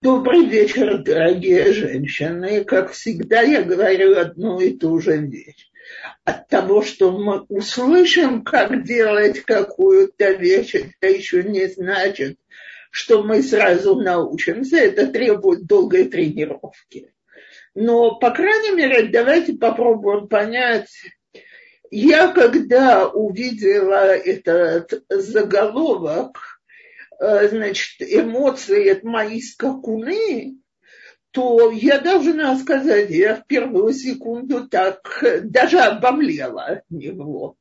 Добрый вечер, дорогие женщины. Как всегда, я говорю одну и ту же вещь. От того, что мы услышим, как делать какую-то вещь, это еще не значит, что мы сразу научимся. Это требует долгой тренировки. Но, по крайней мере, давайте попробуем понять. Я, когда увидела этот заголовок, значит, эмоции от мои скакуны, то я должна сказать, я в первую секунду так даже обомлела от него.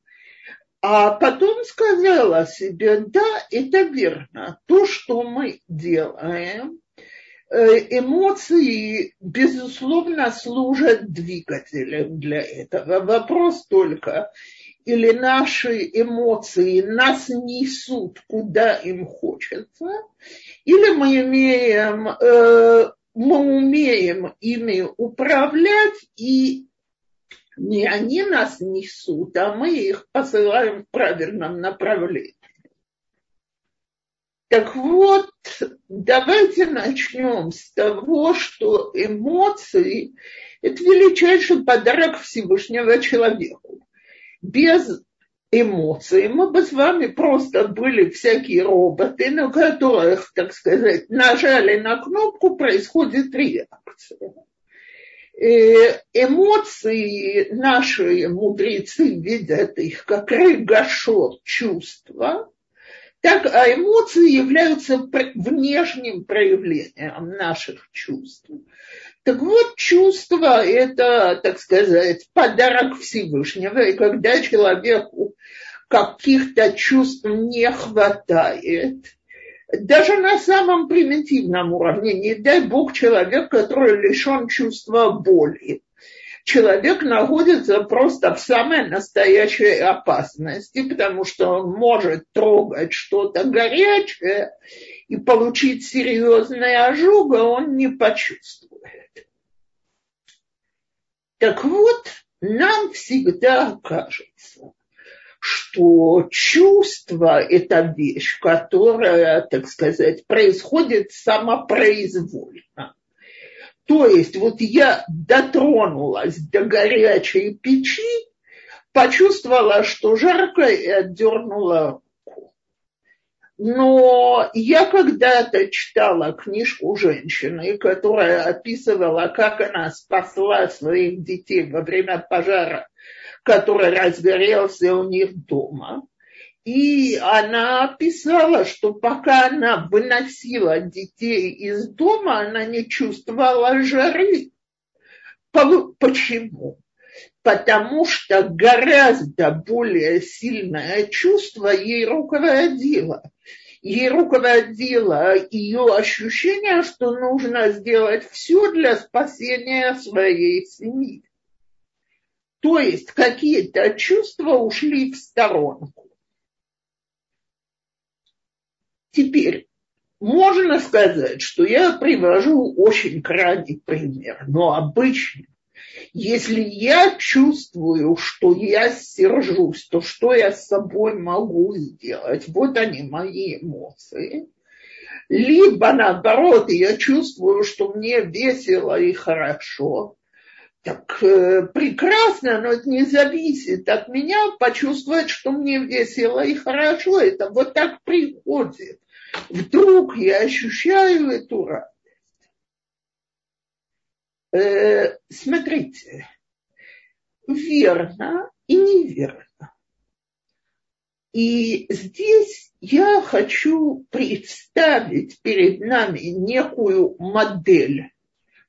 А потом сказала себе, да, это верно, то, что мы делаем, э, эмоции, безусловно, служат двигателем для этого. Вопрос только, или наши эмоции нас несут, куда им хочется, или мы имеем, э, мы умеем ими управлять, и не они нас несут, а мы их посылаем в правильном направлении. Так вот, давайте начнем с того, что эмоции – это величайший подарок Всевышнего человеку без эмоций, мы бы с вами просто были всякие роботы, на которых, так сказать, нажали на кнопку, происходит реакция. Эмоции наши мудрецы видят их как рыгашот чувства, так, а эмоции являются внешним проявлением наших чувств. Так вот, чувство – это, так сказать, подарок Всевышнего. И когда человеку каких-то чувств не хватает, даже на самом примитивном уровне, не дай бог человек, который лишен чувства боли, человек находится просто в самой настоящей опасности, потому что он может трогать что-то горячее и получить серьезный ожог, а он не почувствует. Так вот, нам всегда кажется, что чувство – это вещь, которая, так сказать, происходит самопроизвольно. То есть вот я дотронулась до горячей печи, почувствовала, что жарко и отдернула но я когда-то читала книжку женщины, которая описывала, как она спасла своих детей во время пожара, который разгорелся у них дома. И она описала, что пока она выносила детей из дома, она не чувствовала жары. Почему? Потому что гораздо более сильное чувство ей руководило – ей руководило ее ощущение, что нужно сделать все для спасения своей семьи. То есть какие-то чувства ушли в сторонку. Теперь можно сказать, что я привожу очень крайний пример, но обычно если я чувствую, что я сержусь, то что я с собой могу сделать? Вот они мои эмоции. Либо наоборот, я чувствую, что мне весело и хорошо. Так э, прекрасно, но это не зависит от меня почувствовать, что мне весело и хорошо. Это вот так приходит. Вдруг я ощущаю эту радость. Э, смотрите, верно и неверно. И здесь я хочу представить перед нами некую модель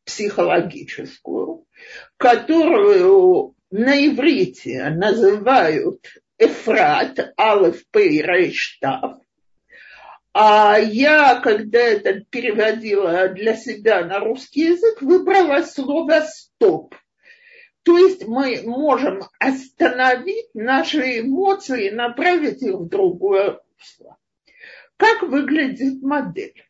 психологическую, которую на иврите называют Эфрат, Алеф, Пей, Рейштав, а я, когда это переводила для себя на русский язык, выбрала слово «стоп». То есть мы можем остановить наши эмоции и направить их в другое русло. Как выглядит модель?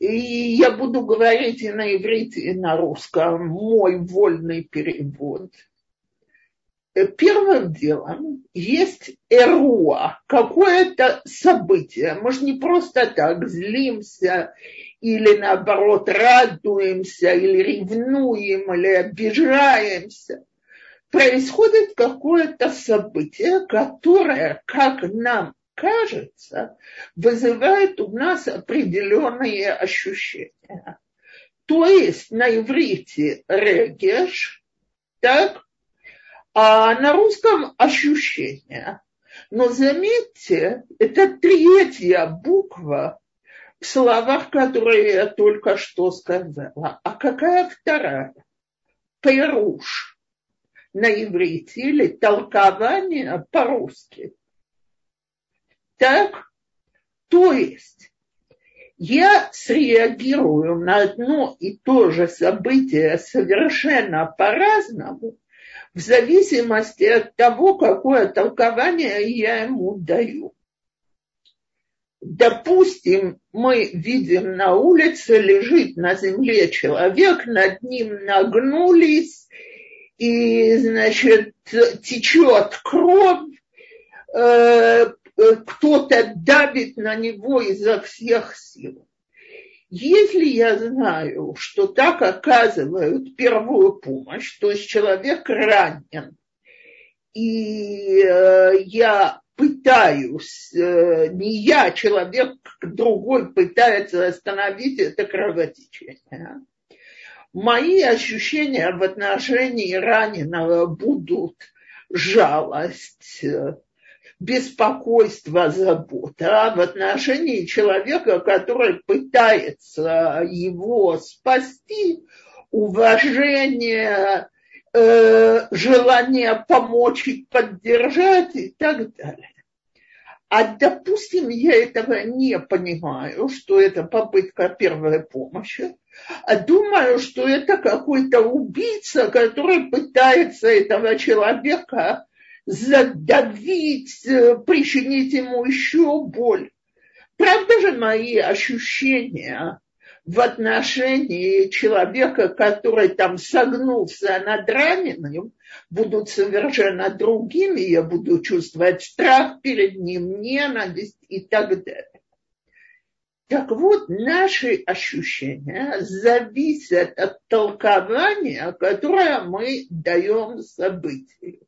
И я буду говорить и на иврите, и на русском. Мой вольный перевод. Э, первым делом есть эруа, какое-то событие. Мы же не просто так злимся или наоборот радуемся, или ревнуем, или обижаемся. Происходит какое-то событие, которое, как нам кажется, вызывает у нас определенные ощущения. То есть на иврите регеш, так, а на русском ощущение. Но заметьте, это третья буква в словах, которые я только что сказала. А какая вторая? Перуш на иврите или толкование по-русски. Так, то есть я среагирую на одно и то же событие совершенно по-разному, в зависимости от того, какое толкование я ему даю. Допустим, мы видим на улице лежит на земле человек, над ним нагнулись, и, значит, течет кровь, э, кто-то давит на него изо всех сил. Если я знаю, что так оказывают первую помощь, то есть человек ранен, и э, я пытаюсь, э, не я, человек другой пытается остановить это кровотечение, мои ощущения в отношении раненого будут жалость, беспокойство, забота а в отношении человека, который пытается его спасти, уважение, э, желание помочь и поддержать и так далее. А допустим, я этого не понимаю, что это попытка первой помощи, а думаю, что это какой-то убийца, который пытается этого человека задавить, э, причинить ему еще боль. Правда же мои ощущения в отношении человека, который там согнулся над раненым, будут совершенно другими. Я буду чувствовать страх перед ним, ненависть и так далее. Так вот, наши ощущения зависят от толкования, которое мы даем событию.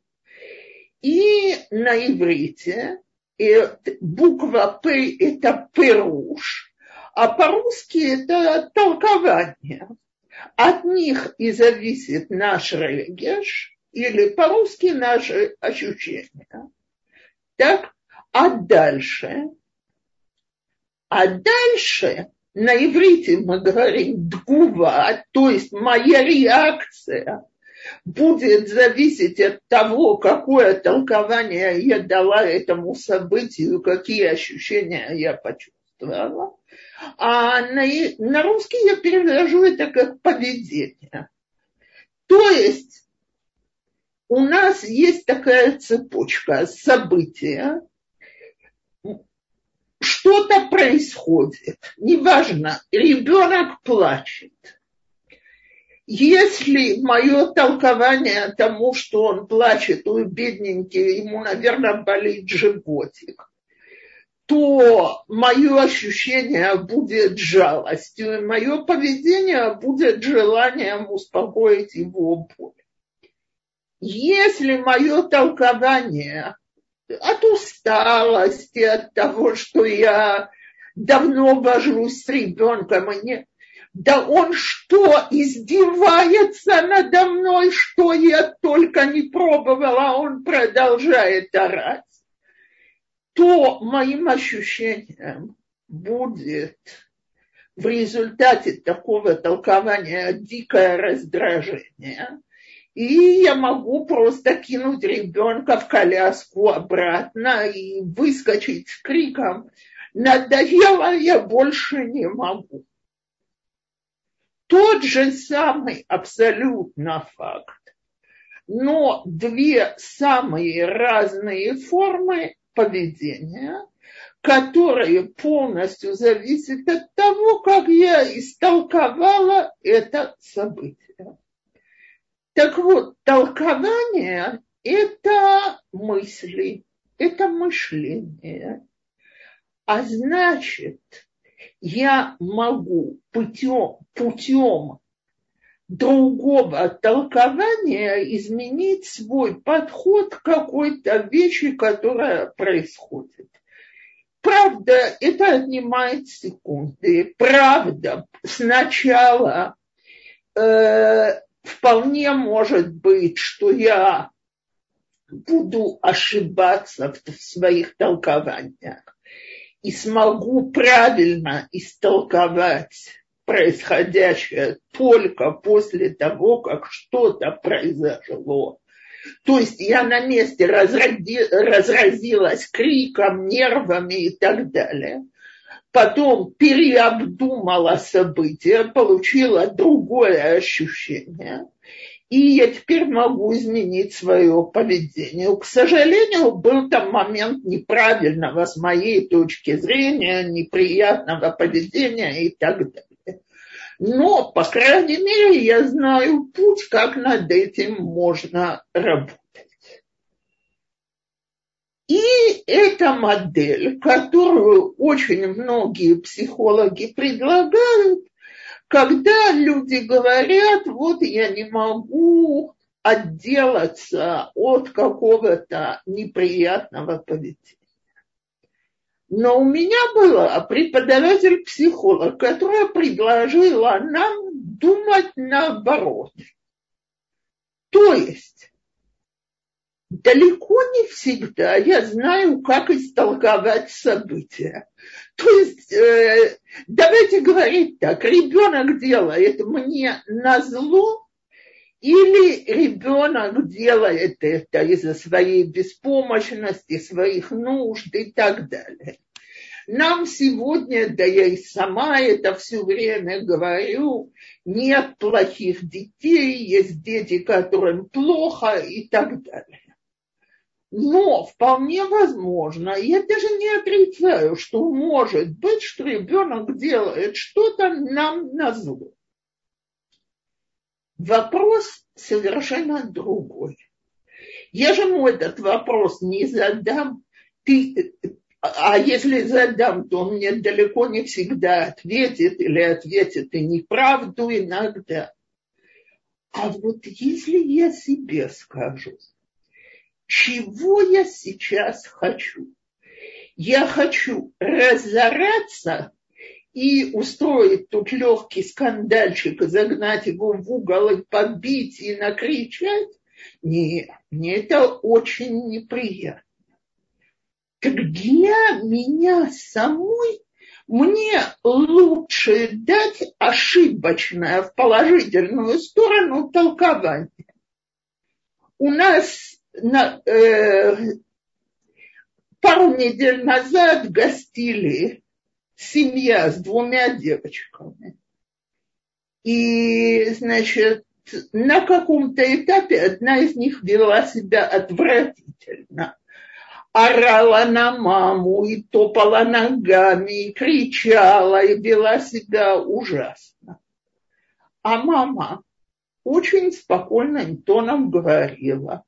И на иврите и буква П – это перуш, а по-русски это толкование. От них и зависит наш регеш, или по-русски наши ощущения. Так, а дальше а дальше на иврите мы говорим дгува, то есть моя реакция будет зависеть от того, какое толкование я дала этому событию, какие ощущения я почувствовала. А на, на русский я перевожу это как поведение. То есть у нас есть такая цепочка события, что-то происходит, неважно, ребенок плачет. Если мое толкование тому, что он плачет, ой, бедненький, ему, наверное, болит животик, то мое ощущение будет жалостью, и мое поведение будет желанием успокоить его боль. Если мое толкование от усталости, от того, что я давно вожусь с ребенком, и не... Да он что, издевается надо мной, что я только не пробовала, а он продолжает орать. То моим ощущением будет в результате такого толкования дикое раздражение, и я могу просто кинуть ребенка в коляску обратно и выскочить с криком «Надоело, я больше не могу». Тот же самый абсолютно факт, но две самые разные формы поведения, которые полностью зависят от того, как я истолковала это событие. Так вот, толкование – это мысли, это мышление. А значит, я могу путем, путем другого толкования изменить свой подход к какой-то вещи, которая происходит. Правда, это отнимает секунды. Правда, сначала э, вполне может быть, что я буду ошибаться в своих толкованиях и смогу правильно истолковать происходящее только после того, как что-то произошло. То есть я на месте разрази, разразилась криком, нервами и так далее. Потом переобдумала события, получила другое ощущение – и я теперь могу изменить свое поведение. К сожалению, был там момент неправильного с моей точки зрения, неприятного поведения и так далее. Но, по крайней мере, я знаю путь, как над этим можно работать. И эта модель, которую очень многие психологи предлагают, когда люди говорят, вот я не могу отделаться от какого-то неприятного поведения. Но у меня была преподаватель-психолог, которая предложила нам думать наоборот. То есть далеко не всегда я знаю, как истолковать события. То есть, э, давайте говорить так, ребенок делает мне на зло, или ребенок делает это из-за своей беспомощности, своих нужд и так далее. Нам сегодня, да я и сама это все время говорю, нет плохих детей, есть дети, которым плохо и так далее. Но вполне возможно, я даже не отрицаю, что может быть, что ребенок делает что-то нам на зло. Вопрос совершенно другой. Я же ему этот вопрос не задам, ты, а если задам, то он мне далеко не всегда ответит или ответит и неправду иногда. А вот если я себе скажу, чего я сейчас хочу? Я хочу разораться и устроить тут легкий скандальчик, загнать его в угол и побить и накричать? Нет, мне это очень неприятно. Так для меня самой мне лучше дать ошибочное в положительную сторону толкование. У нас на, э, пару недель назад гостили семья с двумя девочками. И, значит, на каком-то этапе одна из них вела себя отвратительно. Орала на маму и топала ногами, и кричала, и вела себя ужасно. А мама очень спокойным тоном говорила,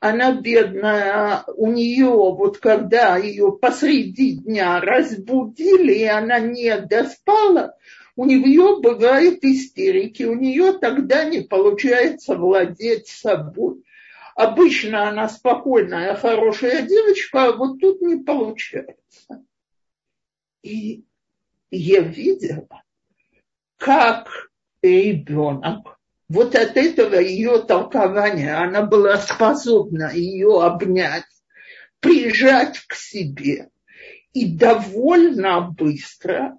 она бедная, у нее, вот когда ее посреди дня разбудили, и она не доспала, у нее бывают истерики, у нее тогда не получается владеть собой. Обычно она спокойная, хорошая девочка, а вот тут не получается. И я видела, как ребенок вот от этого ее толкования она была способна ее обнять, прижать к себе. И довольно быстро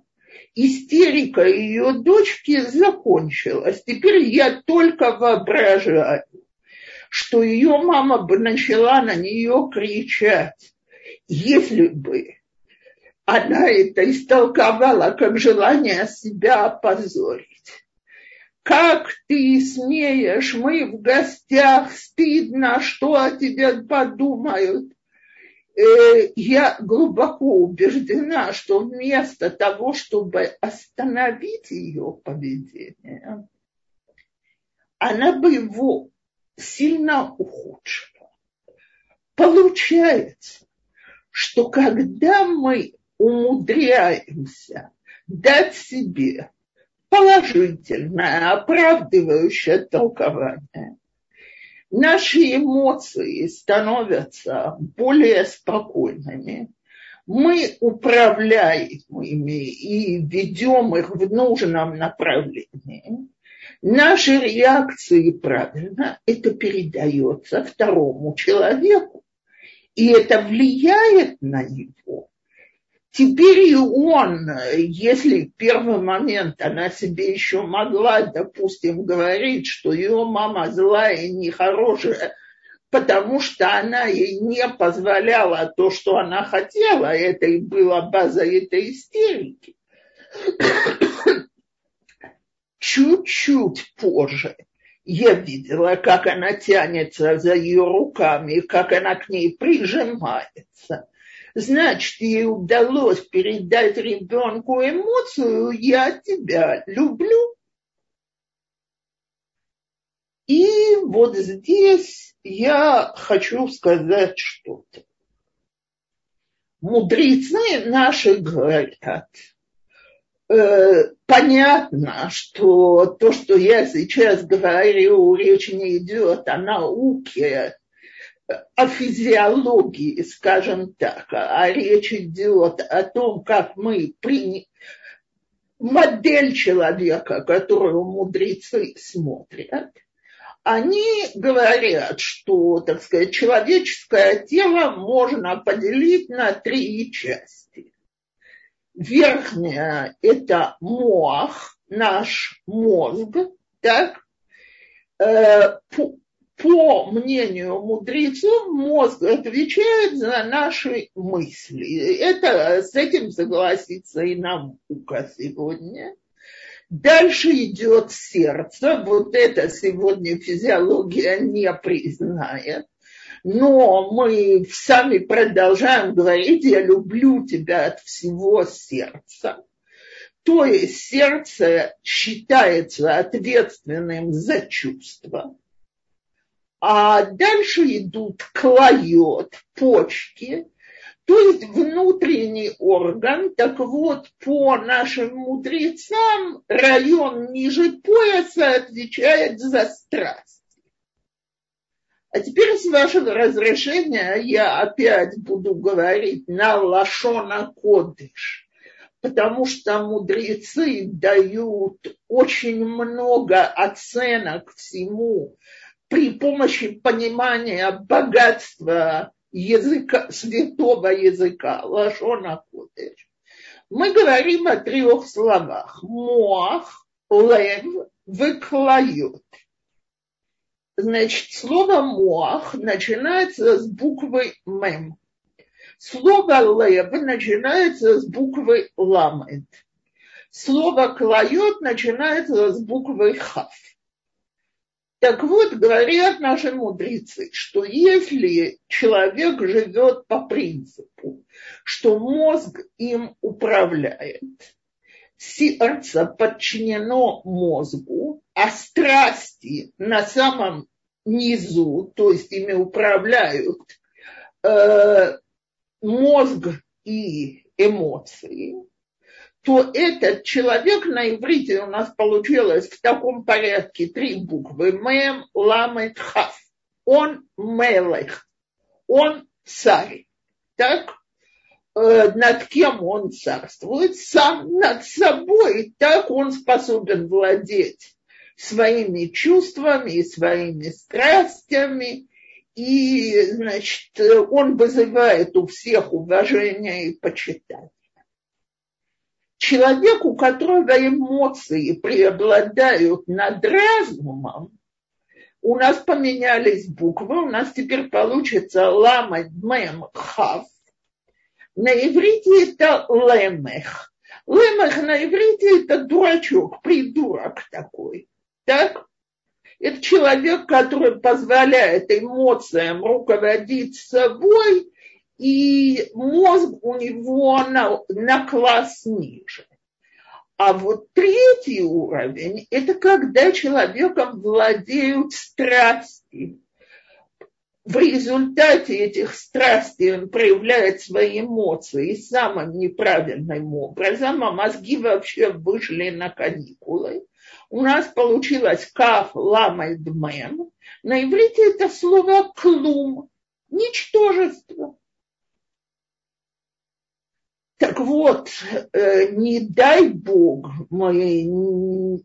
истерика ее дочки закончилась. Теперь я только воображаю, что ее мама бы начала на нее кричать, если бы она это истолковала как желание себя опозорить. Как ты смеешь, мы в гостях, стыдно, что о тебе подумают. Э, я глубоко убеждена, что вместо того, чтобы остановить ее поведение, она бы его сильно ухудшила. Получается, что когда мы умудряемся дать себе положительное, оправдывающее толкование, наши эмоции становятся более спокойными, мы управляем ими и ведем их в нужном направлении, наши реакции правильно, это передается второму человеку, и это влияет на него. Теперь и он, если в первый момент она себе еще могла, допустим, говорить, что ее мама злая и нехорошая, потому что она ей не позволяла то, что она хотела, это и была база этой истерики. Чуть-чуть позже я видела, как она тянется за ее руками, как она к ней прижимается значит, ей удалось передать ребенку эмоцию «я тебя люблю». И вот здесь я хочу сказать что-то. Мудрецы наши говорят, э, понятно, что то, что я сейчас говорю, речь не идет о науке, о физиологии, скажем так, а речь идет о том, как мы приняли модель человека, которую мудрецы смотрят, они говорят, что, так сказать, человеческое тело можно поделить на три части. Верхняя – это мох, наш мозг, так? По мнению мудрецов, мозг отвечает за наши мысли. Это, с этим согласится и наука сегодня. Дальше идет сердце. Вот это сегодня физиология не признает. Но мы сами продолжаем говорить, я люблю тебя от всего сердца. То есть сердце считается ответственным за чувства а дальше идут клает, почки, то есть внутренний орган. Так вот, по нашим мудрецам район ниже пояса отвечает за страсть. А теперь, с вашего разрешения, я опять буду говорить на лашона кодыш, потому что мудрецы дают очень много оценок всему, при помощи понимания богатства языка, святого языка, лашона кодеш, мы говорим о трех словах. Моах, лев, выклают. Значит, слово моах начинается с буквы мем. Слово лев начинается с буквы ламет. Слово клает начинается с буквы хав. Так вот, говорят наши мудрецы, что если человек живет по принципу, что мозг им управляет, сердце подчинено мозгу, а страсти на самом низу, то есть ими управляют э, мозг и эмоции, то этот человек на иврите у нас получилось в таком порядке три буквы. Мем, ламет, хав. Он мелех. Он царь. Так? Э, над кем он царствует? Сам над собой. Так он способен владеть своими чувствами и своими страстями. И, значит, он вызывает у всех уважение и почитание человек, у которого эмоции преобладают над разумом, у нас поменялись буквы, у нас теперь получится лама, мем, хав. На иврите это лемех. Лемех на иврите это дурачок, придурок такой. Так? Это человек, который позволяет эмоциям руководить собой и мозг у него на, на класс ниже. А вот третий уровень – это когда человеком владеют страсти. в результате этих страстей он проявляет свои эмоции самым неправильным образом, а мозги вообще вышли на каникулы. У нас получилось каф дмен. На иврите это слово клум, ничтожество. Так вот, э, не дай Бог, мы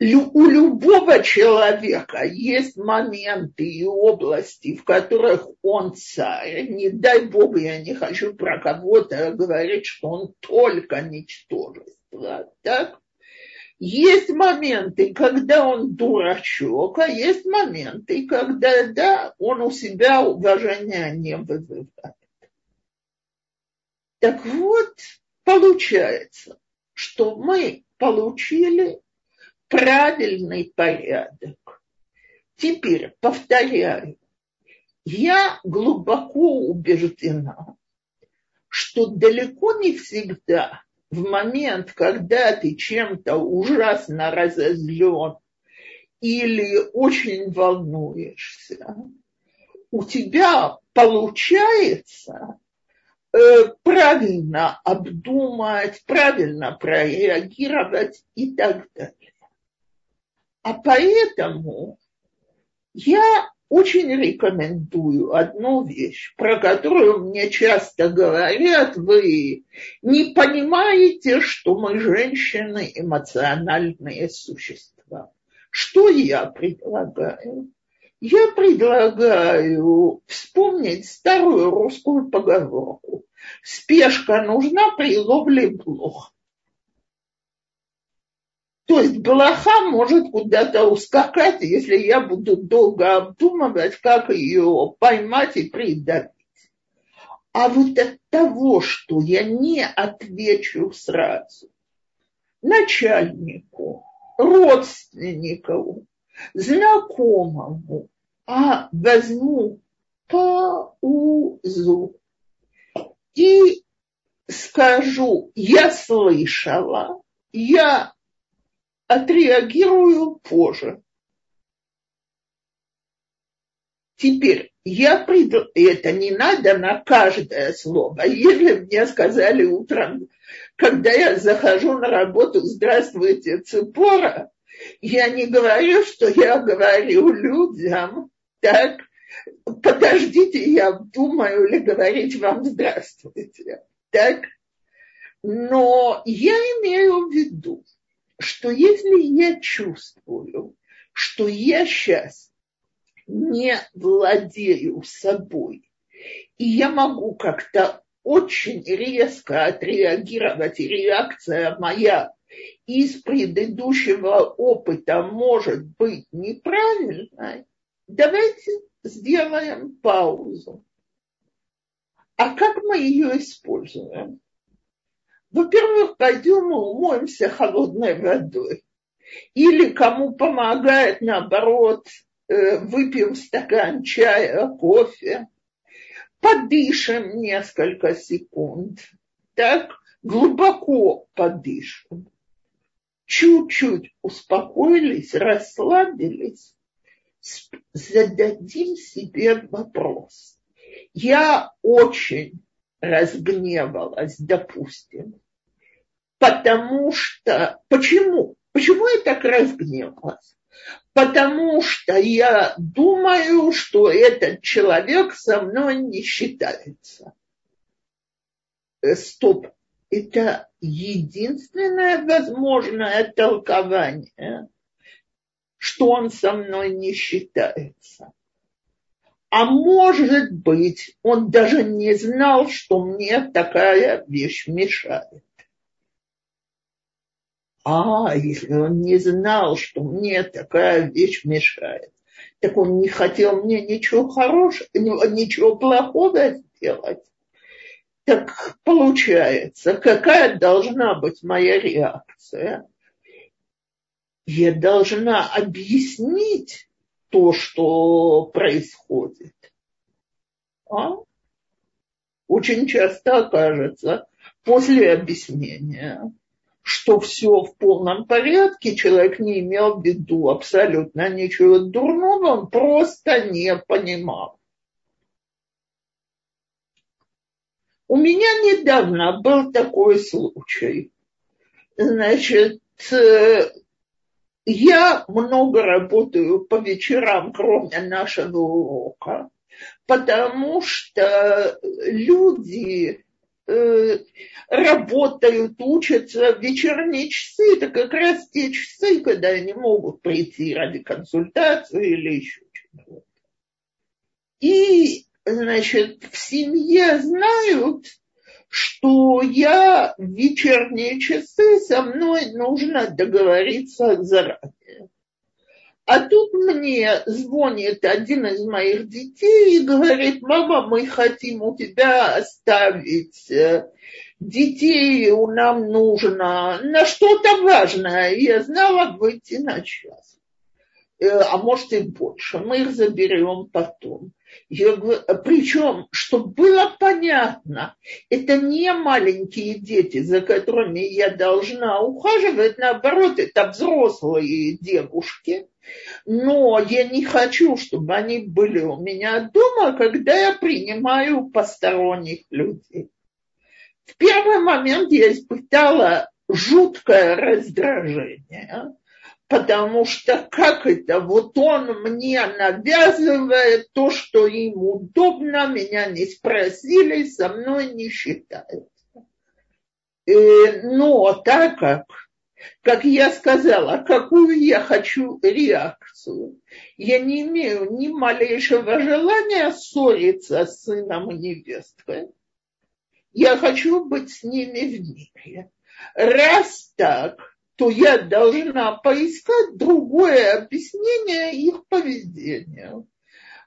у любого человека есть моменты и области, в которых он царь. Не дай бог, я не хочу про кого-то говорить, что он только ничтожество. Так? Есть моменты, когда он дурачок, а есть моменты, когда, да, он у себя уважения не вызывает. Так вот, получается, что мы получили правильный порядок. Теперь повторяю, я глубоко убеждена, что далеко не всегда в момент, когда ты чем-то ужасно разозлен или очень волнуешься, у тебя получается правильно обдумать, правильно прореагировать и так далее. А поэтому я очень рекомендую одну вещь, про которую мне часто говорят, вы не понимаете, что мы женщины эмоциональные существа. Что я предлагаю? Я предлагаю вспомнить старую русскую поговорку. Спешка нужна при ловле блох. То есть блоха может куда-то ускакать, если я буду долго обдумывать, как ее поймать и придавить. А вот от того, что я не отвечу сразу начальнику, родственнику, знакомому, а возьму паузу и скажу, я слышала, я отреагирую позже. Теперь я приду, это не надо на каждое слово. Если мне сказали утром, когда я захожу на работу, здравствуйте, Цепора, я не говорю, что я говорю людям, так, подождите, я думаю ли говорить вам здравствуйте, так. Но я имею в виду, что если я чувствую, что я сейчас не владею собой, и я могу как-то очень резко отреагировать, и реакция моя из предыдущего опыта может быть неправильной, давайте сделаем паузу. А как мы ее используем? Во-первых, пойдем и умоемся холодной водой. Или кому помогает, наоборот, э, выпьем стакан чая, кофе, подышим несколько секунд, так глубоко подышим, чуть-чуть успокоились, расслабились, зададим себе вопрос. Я очень разгневалась, допустим. Потому что... Почему? Почему я так разгневалась? Потому что я думаю, что этот человек со мной не считается. Э, стоп. Это единственное возможное толкование, что он со мной не считается. А может быть, он даже не знал, что мне такая вещь мешает. А, если он не знал, что мне такая вещь мешает, так он не хотел мне ничего хорошего, ничего плохого сделать. Так получается, какая должна быть моя реакция? Я должна объяснить то, что происходит. А? Очень часто окажется после объяснения, что все в полном порядке, человек не имел в виду абсолютно ничего дурного, он просто не понимал. У меня недавно был такой случай. Значит, э, я много работаю по вечерам, кроме нашего урока, потому что люди э, работают, учатся в вечерние часы, это как раз те часы, когда они могут прийти ради консультации или еще чего-то. И, значит, в семье знают, что я в вечерние часы со мной нужно договориться заранее. А тут мне звонит один из моих детей и говорит, мама, мы хотим у тебя оставить э, детей, нам нужно на что-то важное. Я знала выйти на час. Э, а может и больше. Мы их заберем потом. Говорю, причем, чтобы было понятно, это не маленькие дети, за которыми я должна ухаживать, наоборот, это взрослые девушки. Но я не хочу, чтобы они были у меня дома, когда я принимаю посторонних людей. В первый момент я испытала жуткое раздражение потому что как это, вот он мне навязывает то, что им удобно, меня не спросили, со мной не считают. Э, но так как, как я сказала, какую я хочу реакцию, я не имею ни малейшего желания ссориться с сыном и невесткой. Я хочу быть с ними в мире. Раз так, то я должна поискать другое объяснение их поведения.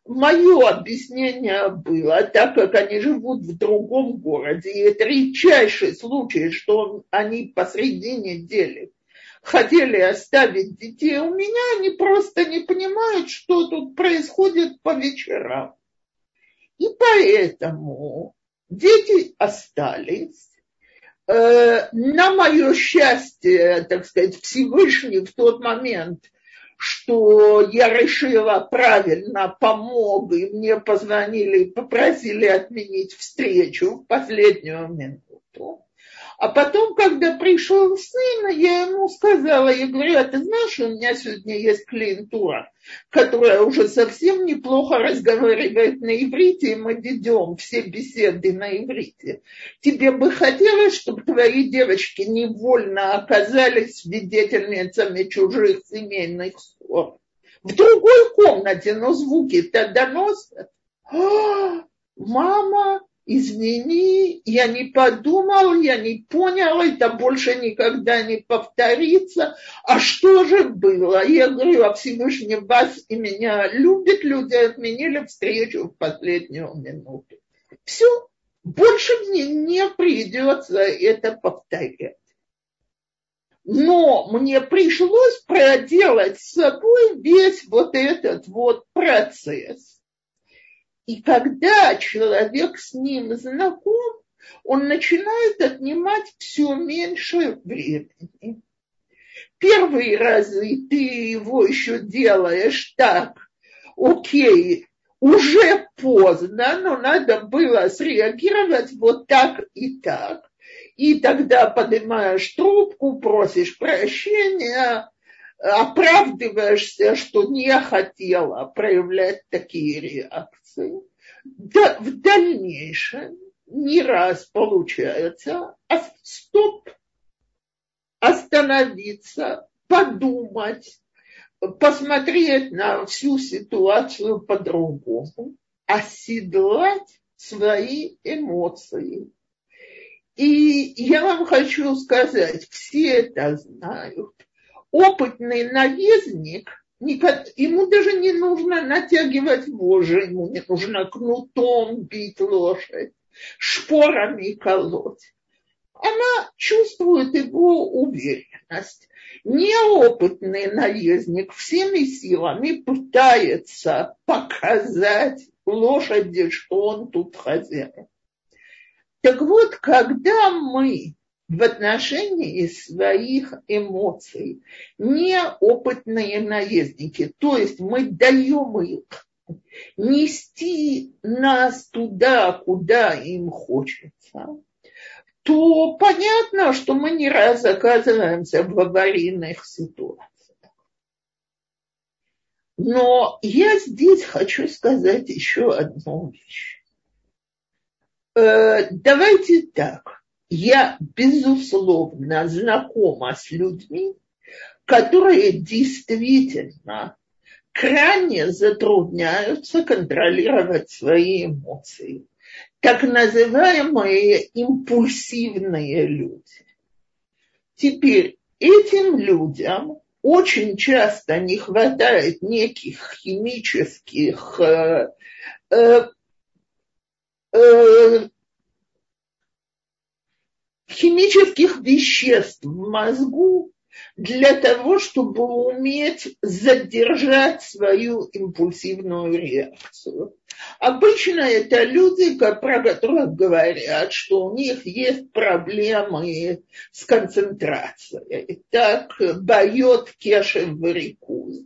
Мое объяснение было, так как они живут в другом городе, и это редчайший случай, что они посреди недели хотели оставить детей у меня, они просто не понимают, что тут происходит по вечерам. И поэтому дети остались, на мое счастье, так сказать, Всевышний в тот момент, что я решила правильно, помог, и мне позвонили и попросили отменить встречу в последнюю минуту. А потом, когда пришел сын, я ему сказала, я говорю, а ты знаешь, у меня сегодня есть клиентура, которая уже совсем неплохо разговаривает на иврите, и мы ведем все беседы на иврите. Тебе бы хотелось, чтобы твои девочки невольно оказались свидетельницами чужих семейных ссор? В другой комнате, но звуки-то доносят. А, мама, извини, я не подумал, я не понял, это больше никогда не повторится. А что же было? Я говорю, а Всевышний вас и меня любит, люди отменили встречу в последнюю минуту. Все, больше мне не придется это повторять. Но мне пришлось проделать с собой весь вот этот вот процесс и когда человек с ним знаком, он начинает отнимать все меньше времени. Первые разы ты его еще делаешь так, окей, уже поздно, но надо было среагировать вот так и так. И тогда поднимаешь трубку, просишь прощения, оправдываешься, что не хотела проявлять такие реакции. Да, в дальнейшем не раз получается а стоп, остановиться, подумать, посмотреть на всю ситуацию по-другому, оседлать свои эмоции. И я вам хочу сказать, все это знают, опытный наездник, ему даже не нужно натягивать вожжи, ему не нужно кнутом бить лошадь, шпорами колоть. Она чувствует его уверенность. Неопытный наездник всеми силами пытается показать лошади, что он тут хозяин. Так вот, когда мы в отношении своих эмоций. Неопытные наездники. То есть мы даем их нести нас туда, куда им хочется, то понятно, что мы не раз оказываемся в аварийных ситуациях. Но я здесь хочу сказать еще одну вещь. Э, давайте так. Я, безусловно, знакома с людьми, которые действительно крайне затрудняются контролировать свои эмоции. Так называемые импульсивные люди. Теперь этим людям очень часто не хватает неких химических э, э, э, химических веществ в мозгу, для того, чтобы уметь задержать свою импульсивную реакцию. Обычно это люди, про которых говорят, что у них есть проблемы с концентрацией. Так боет кешев варикуз.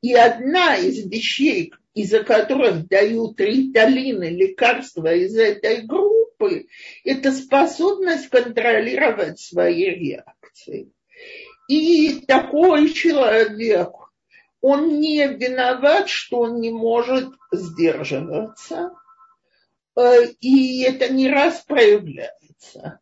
И одна из вещей, из-за которых дают риталины, лекарства из этой группы, это способность контролировать свои реакции. И такой человек, он не виноват, что он не может сдерживаться. Э, и это не раз проявляется.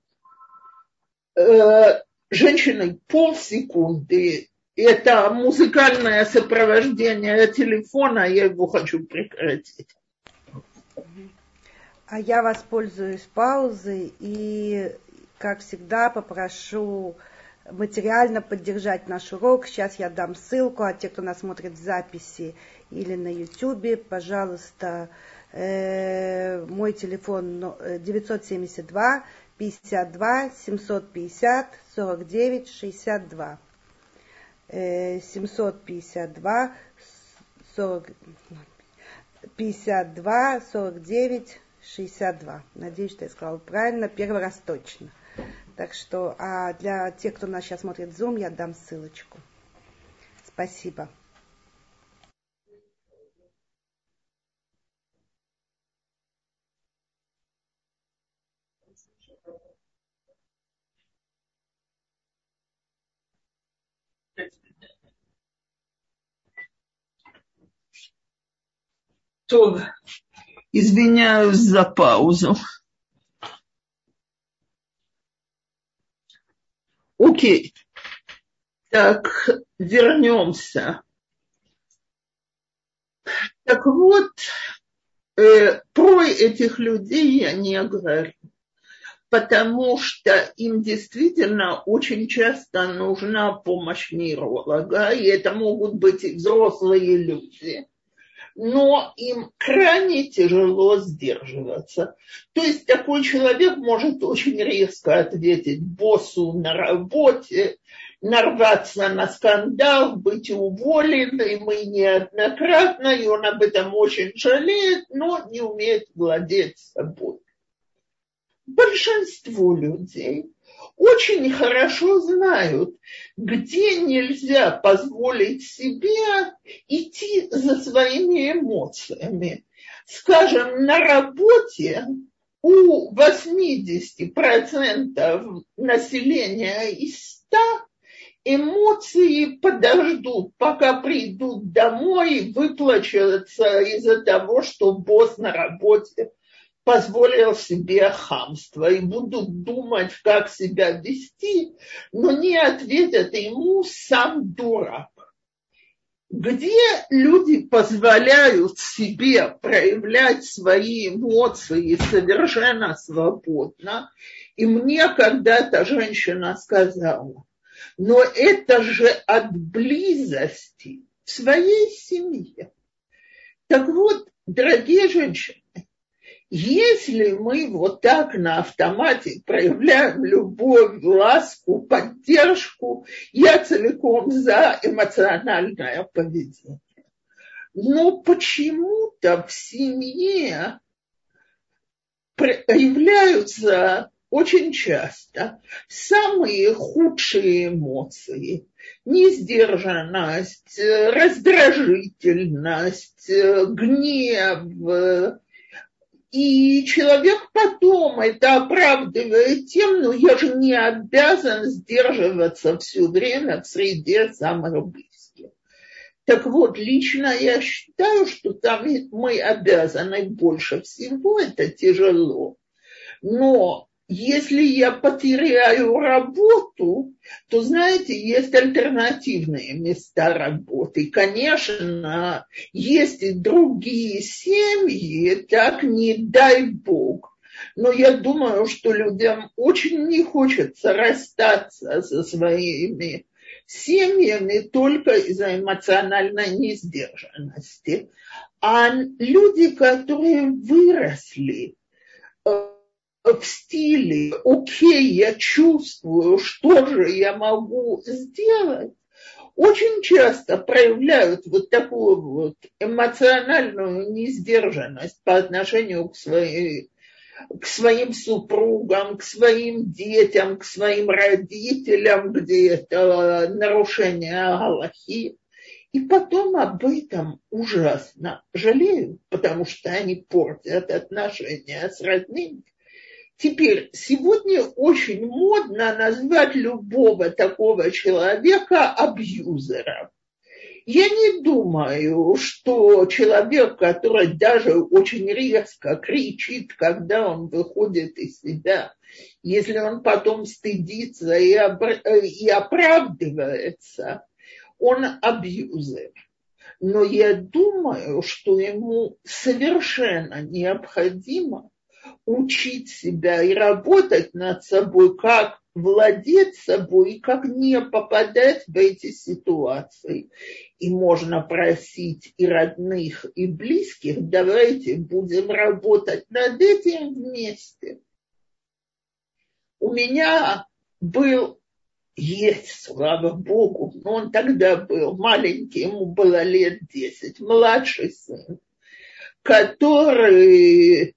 Э, женщины полсекунды это музыкальное сопровождение телефона, я его хочу прекратить. А я воспользуюсь паузой и, как всегда, попрошу материально поддержать наш урок. Сейчас я дам ссылку, а те, кто нас смотрит в записи или на YouTube, пожалуйста, э, мой телефон 972 52 750 49 62. 752 40, 52 49 62. Надеюсь, что я сказала правильно. Первый раз точно. Так что а для тех, кто нас сейчас смотрит в Zoom, я дам ссылочку. Спасибо. То, извиняюсь за паузу. Окей. Так, вернемся. Так вот, э, про этих людей я не говорю, потому что им действительно очень часто нужна помощь нейролога, и это могут быть и взрослые люди но им крайне тяжело сдерживаться. То есть такой человек может очень резко ответить боссу на работе, нарваться на скандал, быть уволенным, и неоднократно, и он об этом очень жалеет, но не умеет владеть собой. Большинство людей очень хорошо знают, где нельзя позволить себе идти за своими эмоциями. Скажем, на работе у 80% населения из 100 эмоции подождут, пока придут домой и выплачутся из-за того, что босс на работе позволил себе хамство и будут думать, как себя вести, но не ответят ему сам дурак. Где люди позволяют себе проявлять свои эмоции совершенно свободно, и мне когда-то женщина сказала, но это же от близости в своей семье. Так вот, дорогие женщины, если мы вот так на автомате проявляем любовь, ласку, поддержку, я целиком за эмоциональное поведение. Но почему-то в семье проявляются очень часто самые худшие эмоции, несдержанность, раздражительность, гнев, и человек потом это оправдывает тем, ну я же не обязан сдерживаться все время в среде близких. Так вот, лично я считаю, что там мы обязаны больше всего, это тяжело. Но если я потеряю работу, то, знаете, есть альтернативные места работы. Конечно, есть и другие семьи, так не дай бог. Но я думаю, что людям очень не хочется расстаться со своими семьями только из-за эмоциональной несдержанности. А люди, которые выросли э, в стиле «Окей, я чувствую, что же я могу сделать», очень часто проявляют вот такую вот эмоциональную несдержанность по отношению к, своей, к своим супругам, к своим детям, к своим родителям, где это нарушение Аллахи. И потом об этом ужасно жалеют, потому что они портят отношения с родными. Теперь, сегодня очень модно назвать любого такого человека абьюзером. Я не думаю, что человек, который даже очень резко кричит, когда он выходит из себя, если он потом стыдится и, и оправдывается, он абьюзер. Но я думаю, что ему совершенно необходимо учить себя и работать над собой, как владеть собой и как не попадать в эти ситуации. И можно просить и родных, и близких, давайте будем работать над этим вместе. У меня был, есть, слава Богу, но он тогда был маленький, ему было лет десять, младший сын, который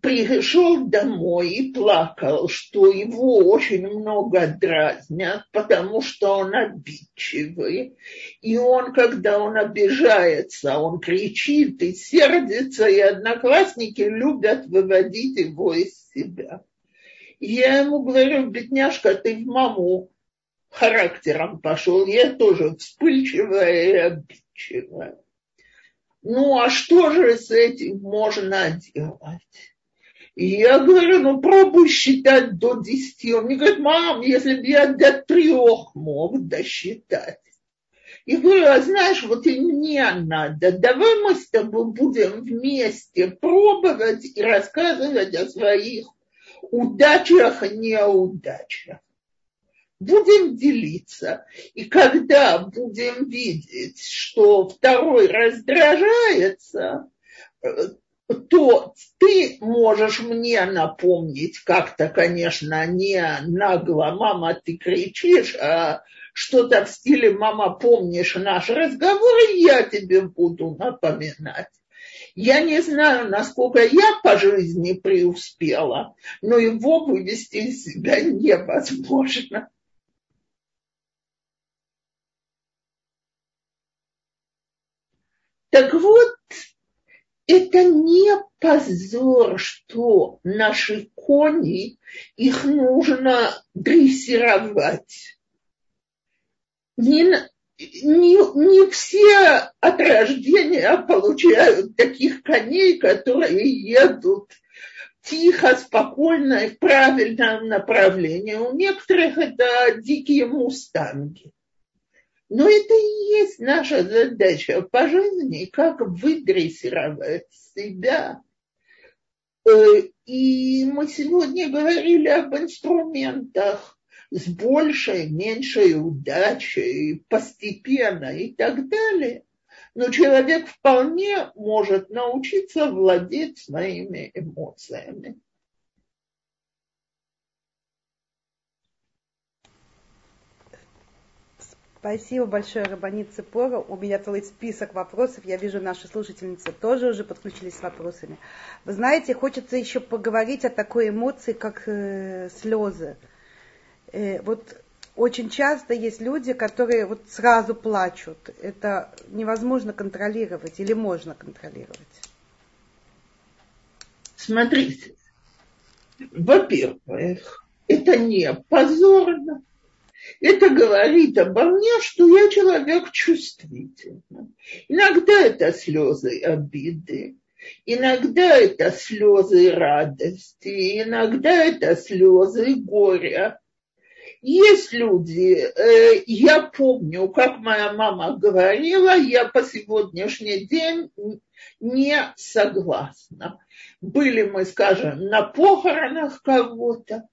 пришел домой и плакал, что его очень много дразнят, потому что он обидчивый. И он, когда он обижается, он кричит и сердится, и одноклассники любят выводить его из себя. Я ему говорю, бедняжка, ты в маму характером пошел, я тоже вспыльчивая и обидчивая. Ну, а что же с этим можно делать? И я говорю, ну пробуй считать до десяти. Он мне говорит, мам, если бы я до трех мог досчитать. И говорю, а знаешь, вот и мне надо, давай мы с тобой будем вместе пробовать и рассказывать о своих удачах и неудачах. Будем делиться. И когда будем видеть, что второй раздражается, то ты можешь мне напомнить как-то, конечно, не нагло, мама, ты кричишь, а что-то в стиле «мама, помнишь наш разговор?» и я тебе буду напоминать. Я не знаю, насколько я по жизни преуспела, но его вывести из себя невозможно. Так вот, это не позор, что наши кони, их нужно дрессировать. Не, не, не все от рождения получают таких коней, которые едут тихо, спокойно и в правильном направлении. У некоторых это дикие мустанги. Но это и есть наша задача по жизни, как выдрессировать себя. Э, и мы сегодня говорили об инструментах с большей, меньшей удачей, постепенно и так далее. Но человек вполне может научиться владеть своими эмоциями. Спасибо большое, Рабанит Цепора. У меня целый список вопросов. Я вижу, наши слушательницы тоже уже подключились с вопросами. Вы знаете, хочется еще поговорить о такой эмоции, как э, слезы. Э, вот очень часто есть люди, которые вот сразу плачут. Это невозможно контролировать или можно контролировать? Смотрите, во-первых, это не позорно, это говорит обо мне, что я человек чувствительный. Иногда это слезы обиды, иногда это слезы радости, иногда это слезы горя. Есть люди, э, я помню, как моя мама говорила, я по сегодняшний день не согласна. Были мы, скажем, на похоронах кого-то,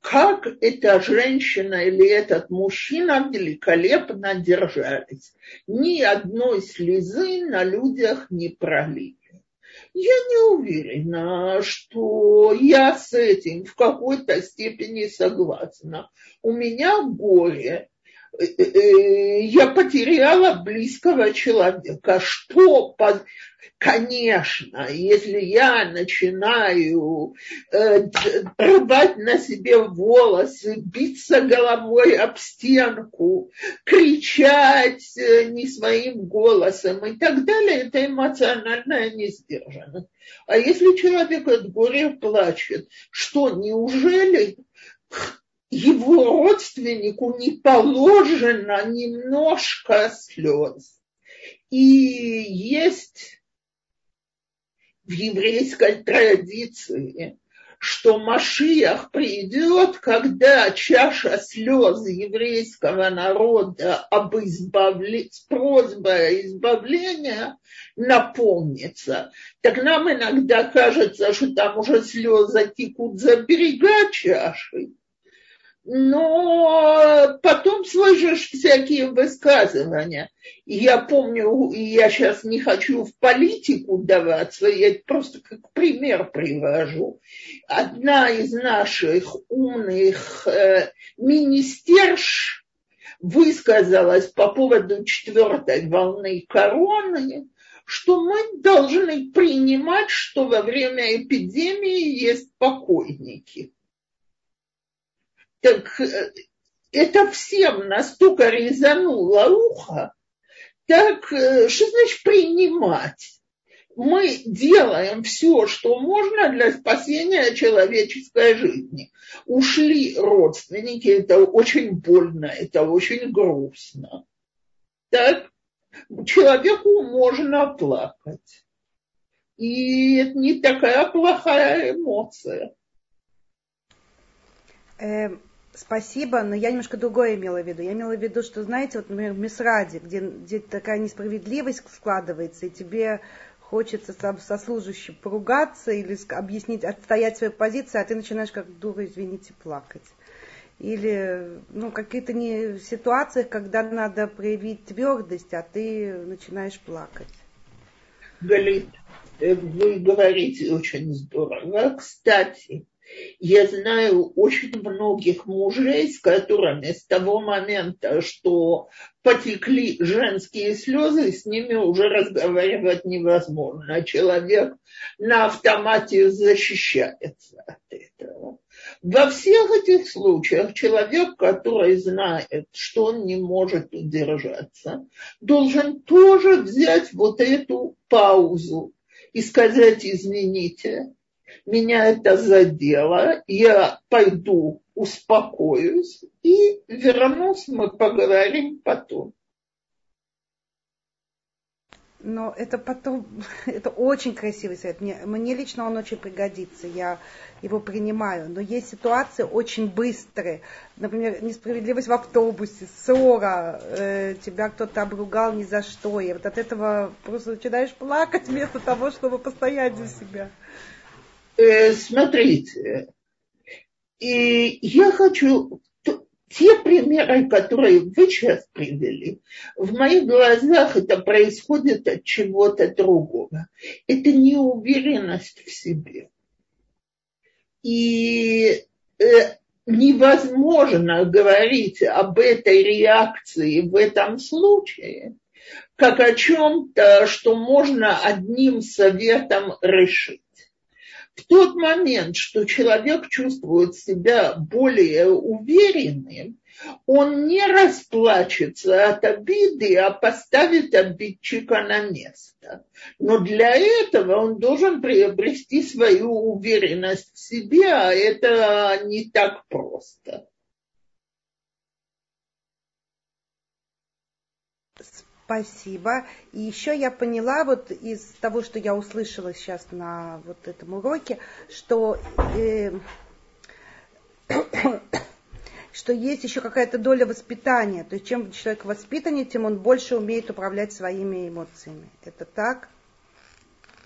как эта женщина или этот мужчина великолепно держались. Ни одной слезы на людях не пролили. Я не уверена, что я с этим в какой-то степени согласна. У меня горе. Э, э, я потеряла близкого человека. Что, Конечно, если я начинаю э, рвать на себе волосы, биться головой об стенку, кричать э, не своим голосом и так далее, это эмоциональная несдержанность. А если человек от горя плачет, что неужели его родственнику не положено немножко слез? И есть в еврейской традиции, что Машиях придет, когда чаша слез еврейского народа об избавлении, с просьбой о избавлении наполнится. Так нам иногда кажется, что там уже слезы текут за берега чаши но потом слышишь всякие высказывания. Я помню, я сейчас не хочу в политику даваться, я просто как пример привожу. Одна из наших умных э, министерш высказалась по поводу четвертой волны короны, что мы должны принимать, что во время эпидемии есть покойники так э, это всем настолько резануло ухо, так э, что значит принимать? Мы делаем все, что можно для спасения человеческой жизни. Ушли родственники, это очень больно, это очень грустно. Так, человеку можно плакать. И это не такая плохая эмоция. Эм, спасибо, но я немножко другое имела в виду. Я имела в виду, что, знаете, вот, например, в Мисраде, где, где такая несправедливость складывается, и тебе хочется со, со служащим поругаться или объяснить, отстоять свою позицию, а ты начинаешь как дура, извините, плакать. Или ну, какие-то не ситуациях, когда надо проявить твердость, а ты начинаешь плакать. Галит, э, вы говорите очень здорово. Кстати, я знаю очень многих мужей, с которыми с того момента, что потекли женские слезы, с ними уже разговаривать невозможно. Человек на автомате защищается от этого. Во всех этих случаях человек, который знает, что он не может удержаться, должен тоже взять вот эту паузу и сказать, извините, меня это задело, я пойду успокоюсь и вернусь, мы поговорим потом. Но это потом, это очень красивый совет. Мне, мне лично он очень пригодится, я его принимаю. Но есть ситуации очень быстрые. Например, несправедливость в автобусе, ссора, э, тебя кто-то обругал ни за что. И вот от этого просто начинаешь плакать вместо того, чтобы постоять за себя. Э, смотрите, и я хочу те примеры, которые вы сейчас привели, в моих глазах это происходит от чего-то другого. Это неуверенность в себе. И э, невозможно говорить об этой реакции в этом случае, как о чем-то, что можно одним советом решить. В тот момент, что человек чувствует себя более уверенным, он не расплачется от обиды, а поставит обидчика на место. Но для этого он должен приобрести свою уверенность в себе, а это не так просто. Спасибо. И еще я поняла вот из того, что я услышала сейчас на вот этом уроке, что э, что есть еще какая-то доля воспитания. То есть чем человек воспитаннее, тем он больше умеет управлять своими эмоциями. Это так?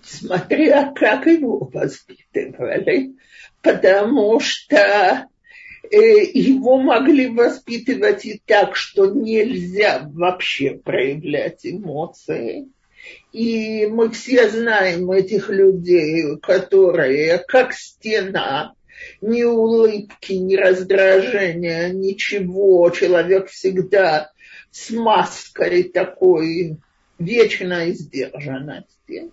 Смотря как его воспитывали. Потому что его могли воспитывать и так, что нельзя вообще проявлять эмоции. И мы все знаем этих людей, которые как стена, ни улыбки, ни раздражения, ничего. Человек всегда с маской такой вечной сдержанности.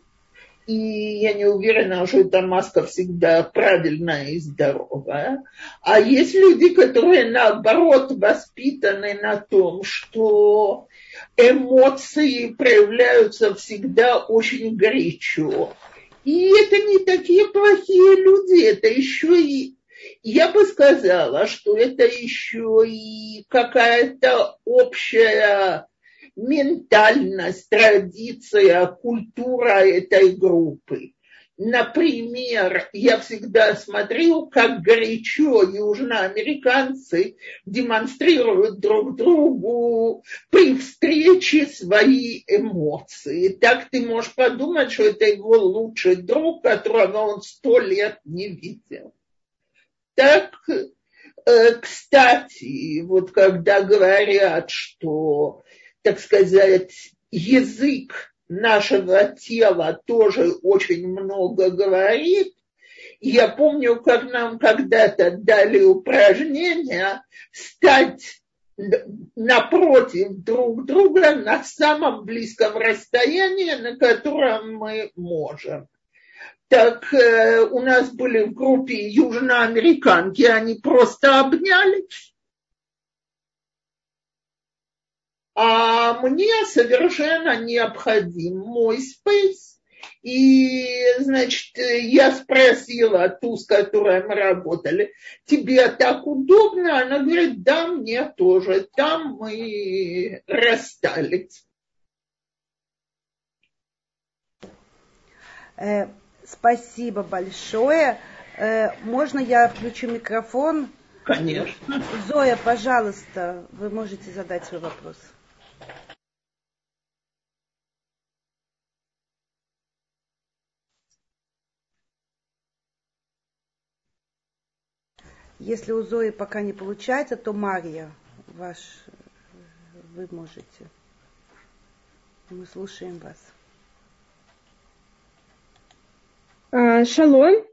И я не уверена, что эта маска всегда правильная и здоровая. А есть люди, которые наоборот воспитаны на том, что эмоции проявляются всегда очень горячо и это не такие плохие люди, это еще и, я бы сказала, что это еще и какая-то общая ментальность, традиция, культура этой группы. Например, я всегда смотрю, как горячо южноамериканцы демонстрируют друг другу при встрече свои эмоции. Так ты можешь подумать, что это его лучший друг, которого он сто лет не видел. Так, э, кстати, вот когда говорят, что, так сказать, язык нашего тела тоже очень много говорит. Я помню, как нам когда-то дали упражнение стать напротив друг друга на самом близком расстоянии, на котором мы можем. Так э, у нас были в группе южноамериканки, они просто обнялись а мне совершенно необходим мой спейс. И, значит, я спросила ту, с которой мы работали, тебе так удобно? Она говорит, да, мне тоже. Там мы расстались. Э, спасибо большое. Э, можно я включу микрофон? Конечно. Зоя, пожалуйста, вы можете задать свой вопрос. Если у Зои пока не получается, то Мария, ваш, вы можете. Мы слушаем вас. А, шалом.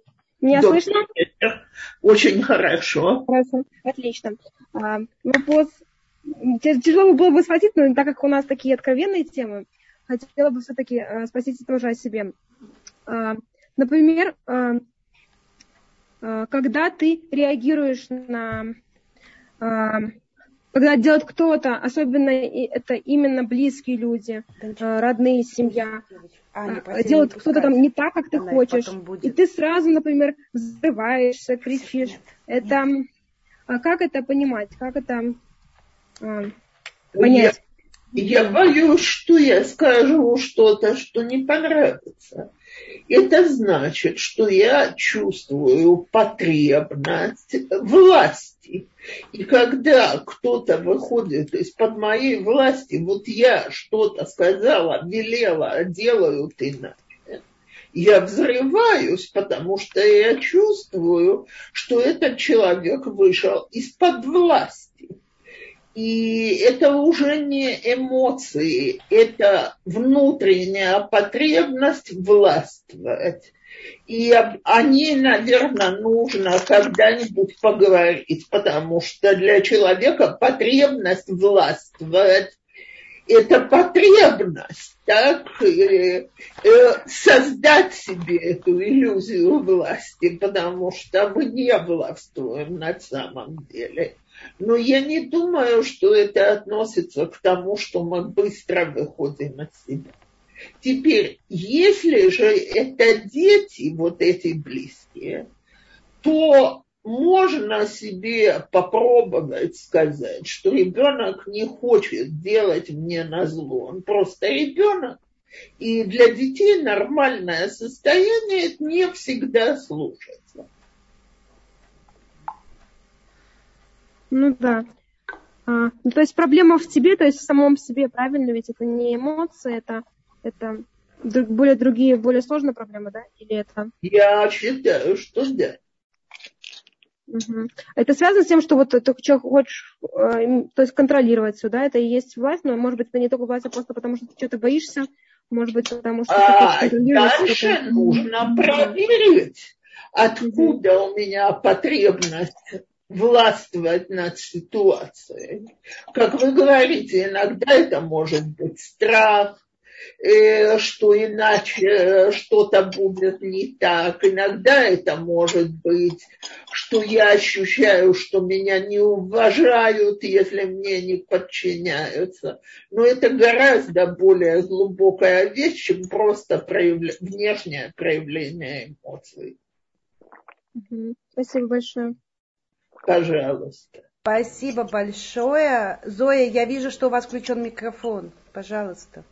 Меня Добрый слышно? Вечер. Очень хорошо. Хорошо, отлично. А, вопрос тяжело было бы спросить, но так как у нас такие откровенные темы, хотела бы все-таки а, спросить тоже о себе. А, например, а, Э, когда ты реагируешь на э, когда делает кто-то, особенно это именно близкие люди, э, родные, семья, а, делают кто-то там не так, как ты хочешь, и ты сразу, например, взрываешься, кричишь. Это как это понимать, как это понять? Я, я боюсь, что я скажу что-то, что не понравится. Это значит, что я чувствую потребность власти. И когда кто-то выходит из-под моей власти, вот я что-то сказала, велела, делают иначе, я взрываюсь, потому что я чувствую, что этот человек вышел из-под власти. И это уже не эмоции, это внутренняя потребность властвовать. И о ней, наверное, нужно когда-нибудь поговорить, потому что для человека потребность властвовать – это потребность, так, э, создать себе эту иллюзию власти, потому что мы не властвуем на самом деле. Но я не думаю, что это относится к тому, что мы быстро выходим от себя. Теперь, если же это дети, вот эти близкие, то можно себе попробовать сказать, что ребенок не хочет делать мне на зло, он просто ребенок. И для детей нормальное состояние не всегда слушаться. Ну да. А, ну, то есть проблема в тебе, то есть в самом себе, правильно? Ведь это не эмоции, это это более другие, более сложные проблемы, да? Или это? Я считаю, что да. Угу. Это связано с тем, что вот ты хочешь, э, то есть контролировать все, да? Это и есть власть, но может быть это не только власть, а просто потому что ты что-то боишься, может быть потому что а дальше нужно проверить, откуда у меня потребность властвовать над ситуацией. Как вы говорите, иногда это может быть страх, Э, что иначе э, что-то будет не так. Иногда это может быть, что я ощущаю, что меня не уважают, если мне не подчиняются. Но это гораздо более глубокая вещь, чем просто проявля... внешнее проявление эмоций. Спасибо большое. Пожалуйста. Спасибо большое. Зоя, я вижу, что у вас включен микрофон. Пожалуйста.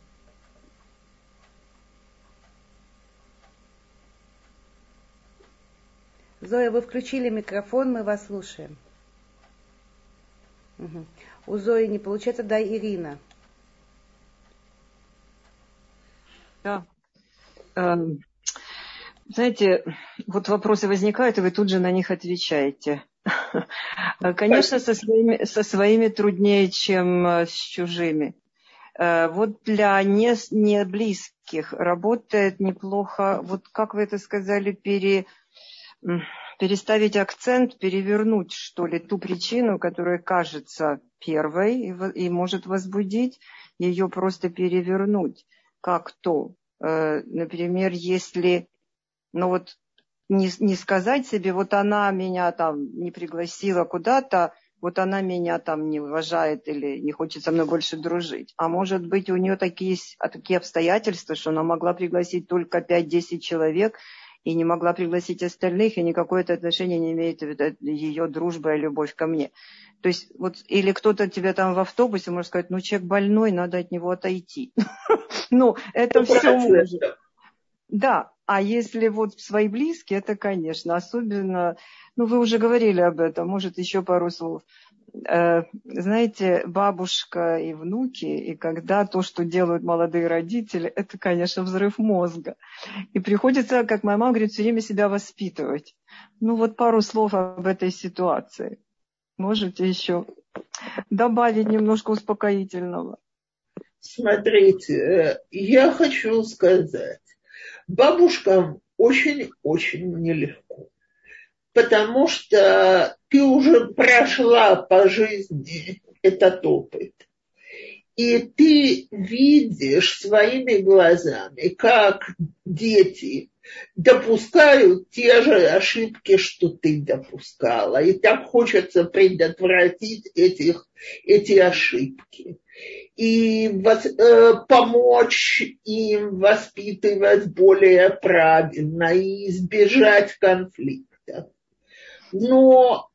Зоя, вы включили микрофон, мы вас слушаем. Угу. У Зои не получается, да, Ирина. Да. Эм, знаете, вот вопросы возникают, и вы тут же на них отвечаете. Конечно, со своими, со своими труднее, чем э, с чужими. Э, вот для не, не близких работает неплохо, вот как вы это сказали, пере, переставить акцент, перевернуть, что ли, ту причину, которая кажется первой и, и может возбудить, ее просто перевернуть. Как то, э, например, если, ну вот, не, не сказать себе, вот она меня там не пригласила куда-то, вот она меня там не уважает или не хочет со мной больше дружить. А может быть, у нее такие, такие обстоятельства, что она могла пригласить только 5-10 человек, и не могла пригласить остальных, и никакое это отношение не имеет ее дружба и любовь ко мне. То есть, вот, или кто-то тебе там в автобусе может сказать, ну, человек больной, надо от него отойти. Ну, это все может. Да, а если вот свои близкие, это, конечно, особенно, ну, вы уже говорили об этом, может, еще пару слов. Э, знаете, бабушка и внуки, и когда то, что делают молодые родители, это, конечно, взрыв мозга. И приходится, как моя мама говорит, все время себя воспитывать. Ну вот пару слов об этой ситуации. Можете еще добавить немножко успокоительного? Смотрите, э, я хочу сказать, бабушкам очень-очень нелегко потому что ты уже прошла по жизни этот опыт. И ты видишь своими глазами, как дети допускают те же ошибки, что ты допускала. И так хочется предотвратить этих, эти ошибки. И вос, э, помочь им воспитывать более правильно и избежать конфликтов но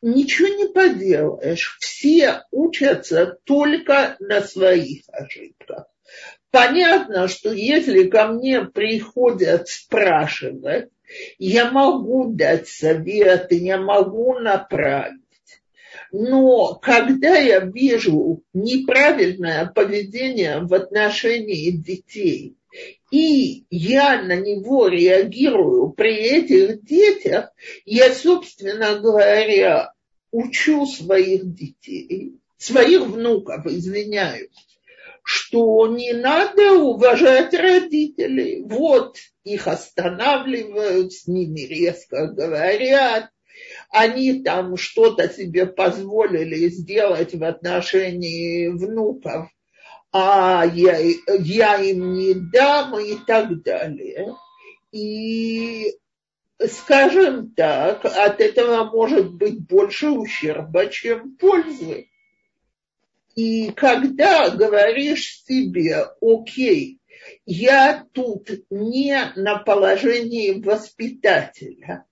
ничего не поделаешь. Все учатся только на своих ошибках. Понятно, что если ко мне приходят спрашивать, я могу дать советы, я могу направить. Но когда я вижу неправильное поведение в отношении детей, и я на него реагирую при этих детях, я, собственно говоря, учу своих детей, своих внуков, извиняюсь, что не надо уважать родителей. Вот их останавливают, с ними резко говорят, они там что-то себе позволили сделать в отношении внуков, а я, я им не дам и так далее. И, скажем так, от этого может быть больше ущерба, чем пользы. И когда говоришь себе, окей, я тут не на положении воспитателя.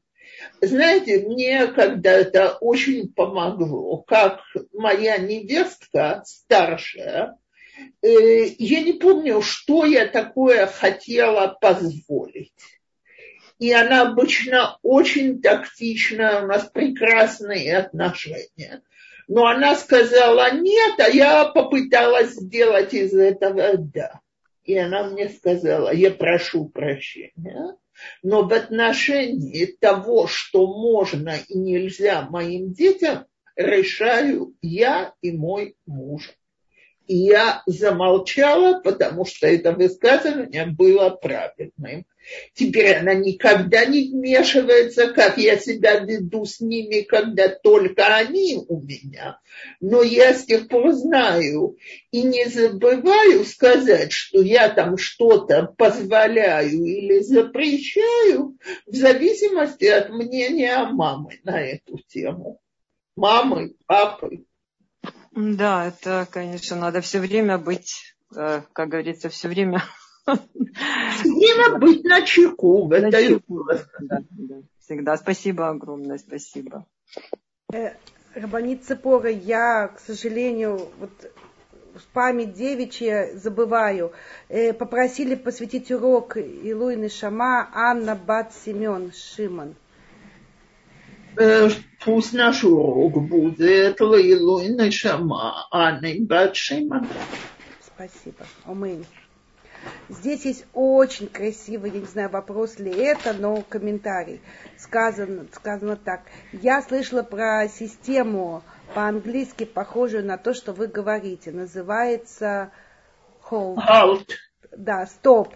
Знаете, мне когда-то очень помогло, как моя невестка старшая, э, я не помню, что я такое хотела позволить. И она обычно очень тактичная, у нас прекрасные отношения. Но она сказала нет, а я попыталась сделать из этого да. И она мне сказала, я прошу прощения, но в отношении того, что можно и нельзя моим детям, решаю я и мой муж. И я замолчала, потому что это высказывание было правильным. Теперь она никогда не вмешивается, как я себя веду с ними, когда только они у меня. Но я с тех пор знаю и не забываю сказать, что я там что-то позволяю или запрещаю в зависимости от мнения мамы на эту тему. Мамы, папы. Да, это, конечно, надо все время быть, э, как говорится, все время все время быть на чеку. На чеку. Да, да, всегда. Спасибо огромное, спасибо. Э, Рабанит Цепора, я, к сожалению, вот память девичья забываю. Э, попросили посвятить урок Илуины Шама Анна Бат Семен Шиман. Пусть наш урок будет Илуины Шама Анна Бат Шиман. Спасибо. Омейн. Здесь есть очень красивый, я не знаю, вопрос ли это, но комментарий. Сказано, сказано так. Я слышала про систему по-английски, похожую на то, что вы говорите. Называется hold. Halt. Да, стоп.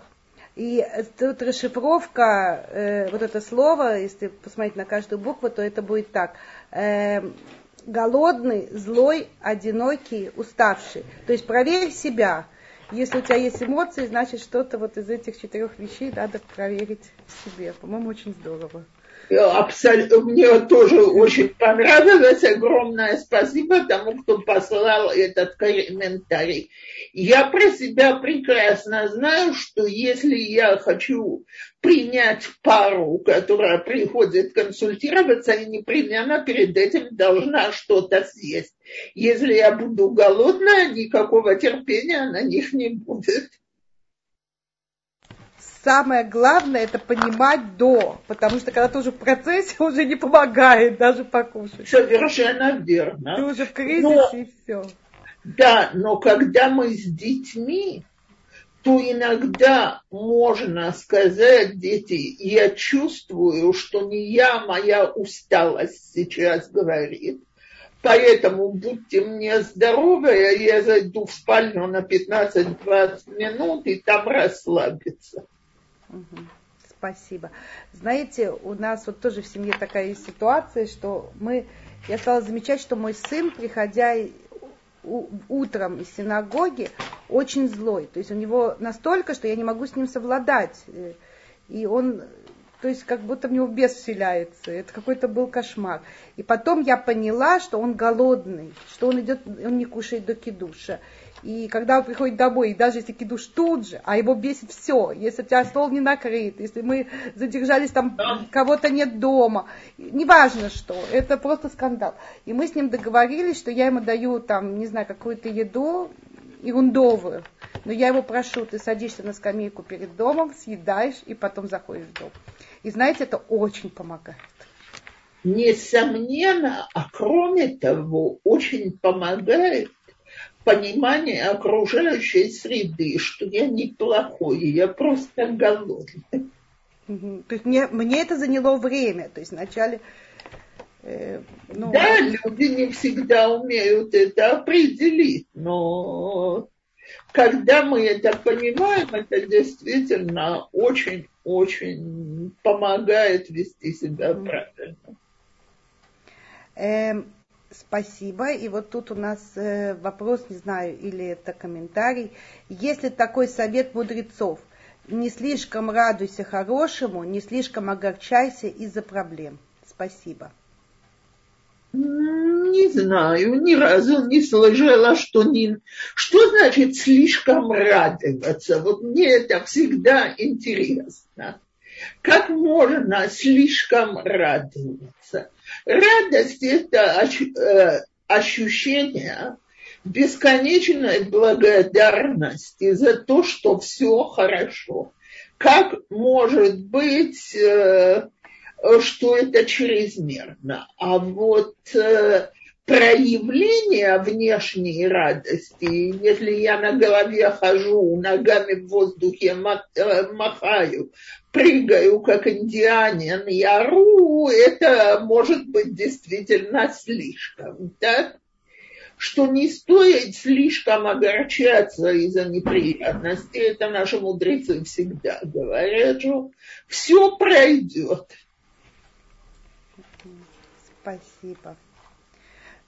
И тут расшифровка, э, вот это слово, если посмотреть на каждую букву, то это будет так. Э, голодный, злой, одинокий, уставший. То есть проверь себя, если у тебя есть эмоции, значит что-то вот из этих четырех вещей надо проверить в себе. По-моему, очень здорово. Абсолютно, мне тоже очень понравилось. Огромное спасибо тому, кто послал этот комментарий. Я про себя прекрасно знаю, что если я хочу принять пару, которая приходит консультироваться, я непременно перед этим должна что-то съесть. Если я буду голодная, никакого терпения на них не будет самое главное это понимать до, потому что когда ты уже в процессе, уже не помогает даже покушать. Совершенно верно. Ты уже в кризисе но, и все. Да, но когда мы с детьми, то иногда можно сказать, дети, я чувствую, что не я, моя усталость сейчас говорит. Поэтому будьте мне здоровы, я зайду в спальню на 15-20 минут и там расслабиться. Спасибо. Знаете, у нас вот тоже в семье такая ситуация, что мы, я стала замечать, что мой сын, приходя утром из синагоги, очень злой. То есть у него настолько, что я не могу с ним совладать. И он, то есть как будто в него бес вселяется. Это какой-то был кошмар. И потом я поняла, что он голодный, что он идет, он не кушает до кидуша. И когда он приходит домой, и даже если кидуш тут же, а его бесит все, если у тебя стол не накрыт, если мы задержались там, кого-то нет дома, неважно что, это просто скандал. И мы с ним договорились, что я ему даю там, не знаю, какую-то еду ерундовую, но я его прошу, ты садишься на скамейку перед домом, съедаешь и потом заходишь в дом. И знаете, это очень помогает. Несомненно, а кроме того, очень помогает понимание окружающей среды, что я неплохой, я просто голодный. То есть мне, мне это заняло время. То есть вначале... Э, ну, да, люди не всегда умеют это определить, но когда мы это понимаем, это действительно очень-очень помогает вести себя правильно. Эм, спасибо. И вот тут у нас э, вопрос, не знаю, или это комментарий. Если такой совет мудрецов, не слишком радуйся хорошему, не слишком огорчайся из-за проблем. Спасибо. Не знаю, ни разу не слышала, что не... Что значит слишком радоваться? Вот мне это всегда интересно. Как можно слишком радоваться? Радость – это э, ощущение бесконечной благодарности за то, что все хорошо. Как может быть э, что это чрезмерно. А вот проявление внешней радости, если я на голове хожу, ногами в воздухе э, махаю, прыгаю, как индианин, и ору, это может быть действительно слишком, да? что не стоит слишком огорчаться из-за неприятностей. Это наши мудрецы всегда говорят, что все пройдет. Спасибо.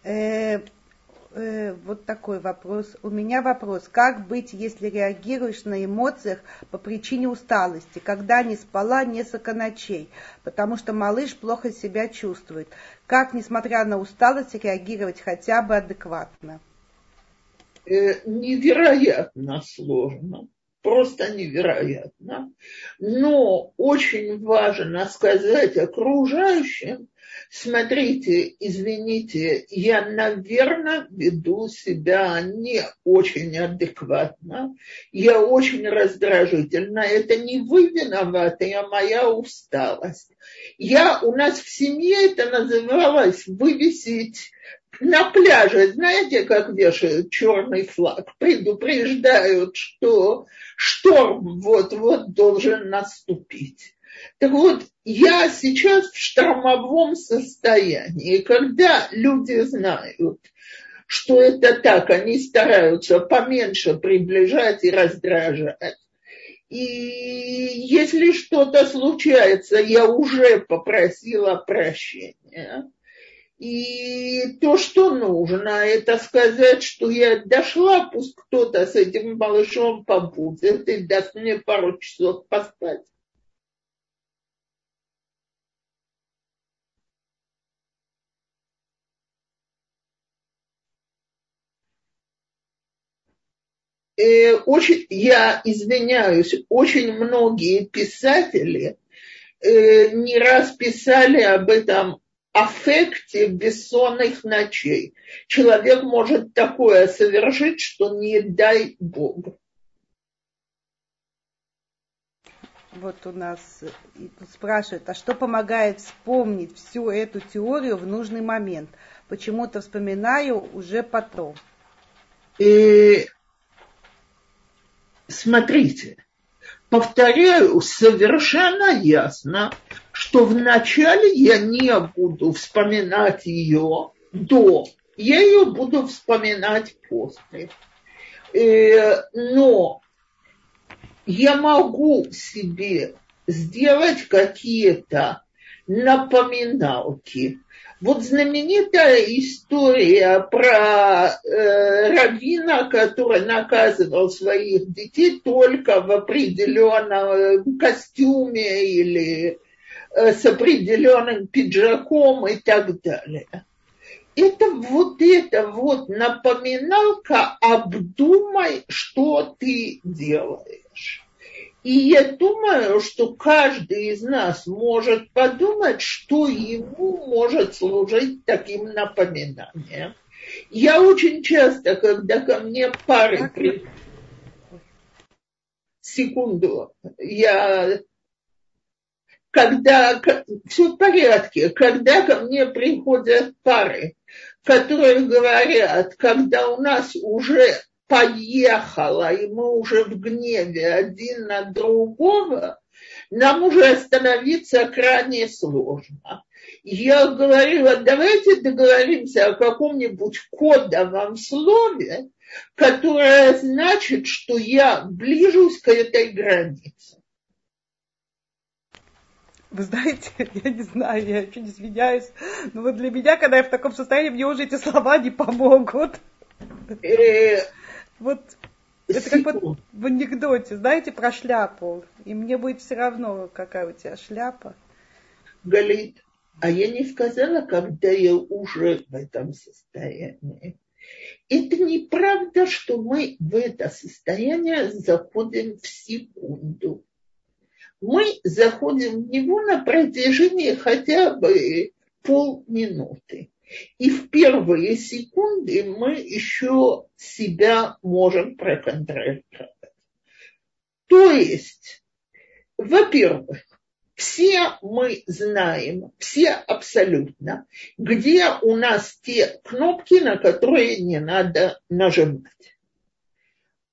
Э, э, вот такой вопрос. У меня вопрос. Как быть, если реагируешь на эмоциях по причине усталости, когда не спала несколько ночей, потому что малыш плохо себя чувствует? Как, несмотря на усталость, реагировать хотя бы адекватно? Э, невероятно сложно просто невероятно. Но очень важно сказать окружающим, смотрите, извините, я, наверное, веду себя не очень адекватно, я очень раздражительна, это не вы виноваты, а моя усталость. Я, у нас в семье это называлось вывесить на пляже, знаете, как вешают черный флаг, предупреждают, что шторм вот-вот должен наступить. Так вот, я сейчас в штормовом состоянии, когда люди знают, что это так, они стараются поменьше приближать и раздражать. И если что-то случается, я уже попросила прощения. И то, что нужно, это сказать, что я дошла, пусть кто-то с этим малышом побудет и даст мне пару часов поспать. Э, очень, я извиняюсь, очень многие писатели э, не раз писали об этом аффекте бессонных ночей. Человек может такое совершить, что не дай Бог. Вот у нас спрашивают, а что помогает вспомнить всю эту теорию в нужный момент? Почему-то вспоминаю уже потом. И смотрите, повторяю совершенно ясно, что вначале я не буду вспоминать ее до, я ее буду вспоминать после. Э, но я могу себе сделать какие-то напоминалки, вот знаменитая история про э, раввина, который наказывал своих детей только в определенном костюме или э, с определенным пиджаком и так далее. Это вот это вот напоминалка, обдумай, что ты делаешь. И я думаю, что каждый из нас может подумать, что ему может служить таким напоминанием. Я очень часто, когда ко мне пары. Секунду, я когда все в порядке, когда ко мне приходят пары, которые говорят, когда у нас уже поехала, и мы уже в гневе один на другого, нам уже остановиться крайне сложно. Я говорила, давайте договоримся о каком-нибудь кодовом слове, которая значит, что я ближусь к этой границе. Вы знаете, я не знаю, я очень извиняюсь, но вот для меня, когда я в таком состоянии, мне уже эти слова не помогут. Э, вот это как вот в анекдоте, знаете, про шляпу. И мне будет все равно, какая у тебя шляпа. Галит, а я не сказала, когда я уже в этом состоянии. Это неправда, что мы в это состояние заходим в секунду. Мы заходим в него на протяжении хотя бы полминуты. И в первые секунды мы еще себя можем проконтролировать. То есть, во-первых, все мы знаем, все абсолютно, где у нас те кнопки, на которые не надо нажимать.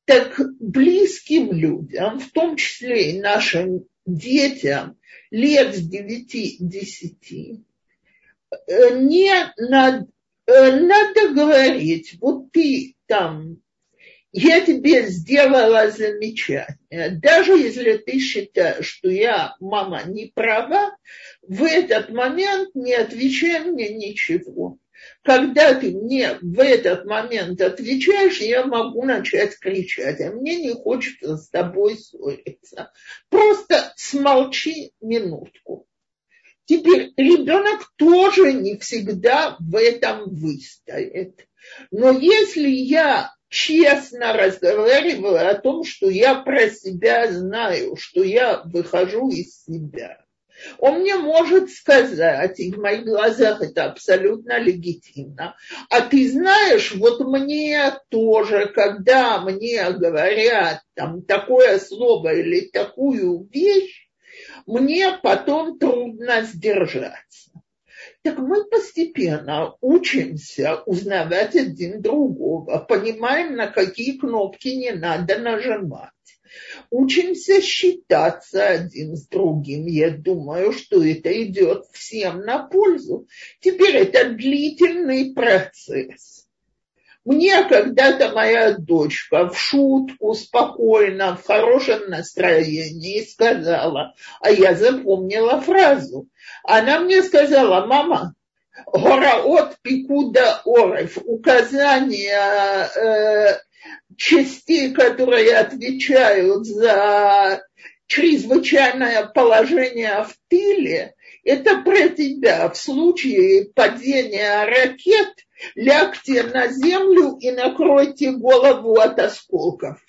Так близким людям, в том числе и нашим детям лет с 9-10, Э, не надо, э, надо говорить, вот ты там, я тебе сделала замечание, даже если ты считаешь, что я, мама, не права, в этот момент не отвечай мне ничего. Когда ты мне в этот момент отвечаешь, я могу начать кричать, а мне не хочется с тобой ссориться. Просто смолчи минутку. Теперь ребенок тоже не всегда в этом выстоит. Но если я честно разговариваю о том, что я про себя знаю, что я выхожу из себя, он мне может сказать, и в моих глазах это абсолютно легитимно, а ты знаешь, вот мне тоже, когда мне говорят там такое слово или такую вещь, мне потом трудно сдержаться. Так мы постепенно учимся узнавать один другого, понимаем, на какие кнопки не надо нажимать. Учимся считаться один с другим. Я думаю, что это идет всем на пользу. Теперь это длительный процесс. Мне когда-то моя дочка в шутку, спокойно, в хорошем настроении сказала, а я запомнила фразу. Она мне сказала, мама, Гораот Пикуда Орев, указания э, частей, которые отвечают за чрезвычайное положение в тыле, это про тебя. В случае падения ракет лягте на землю и накройте голову от осколков.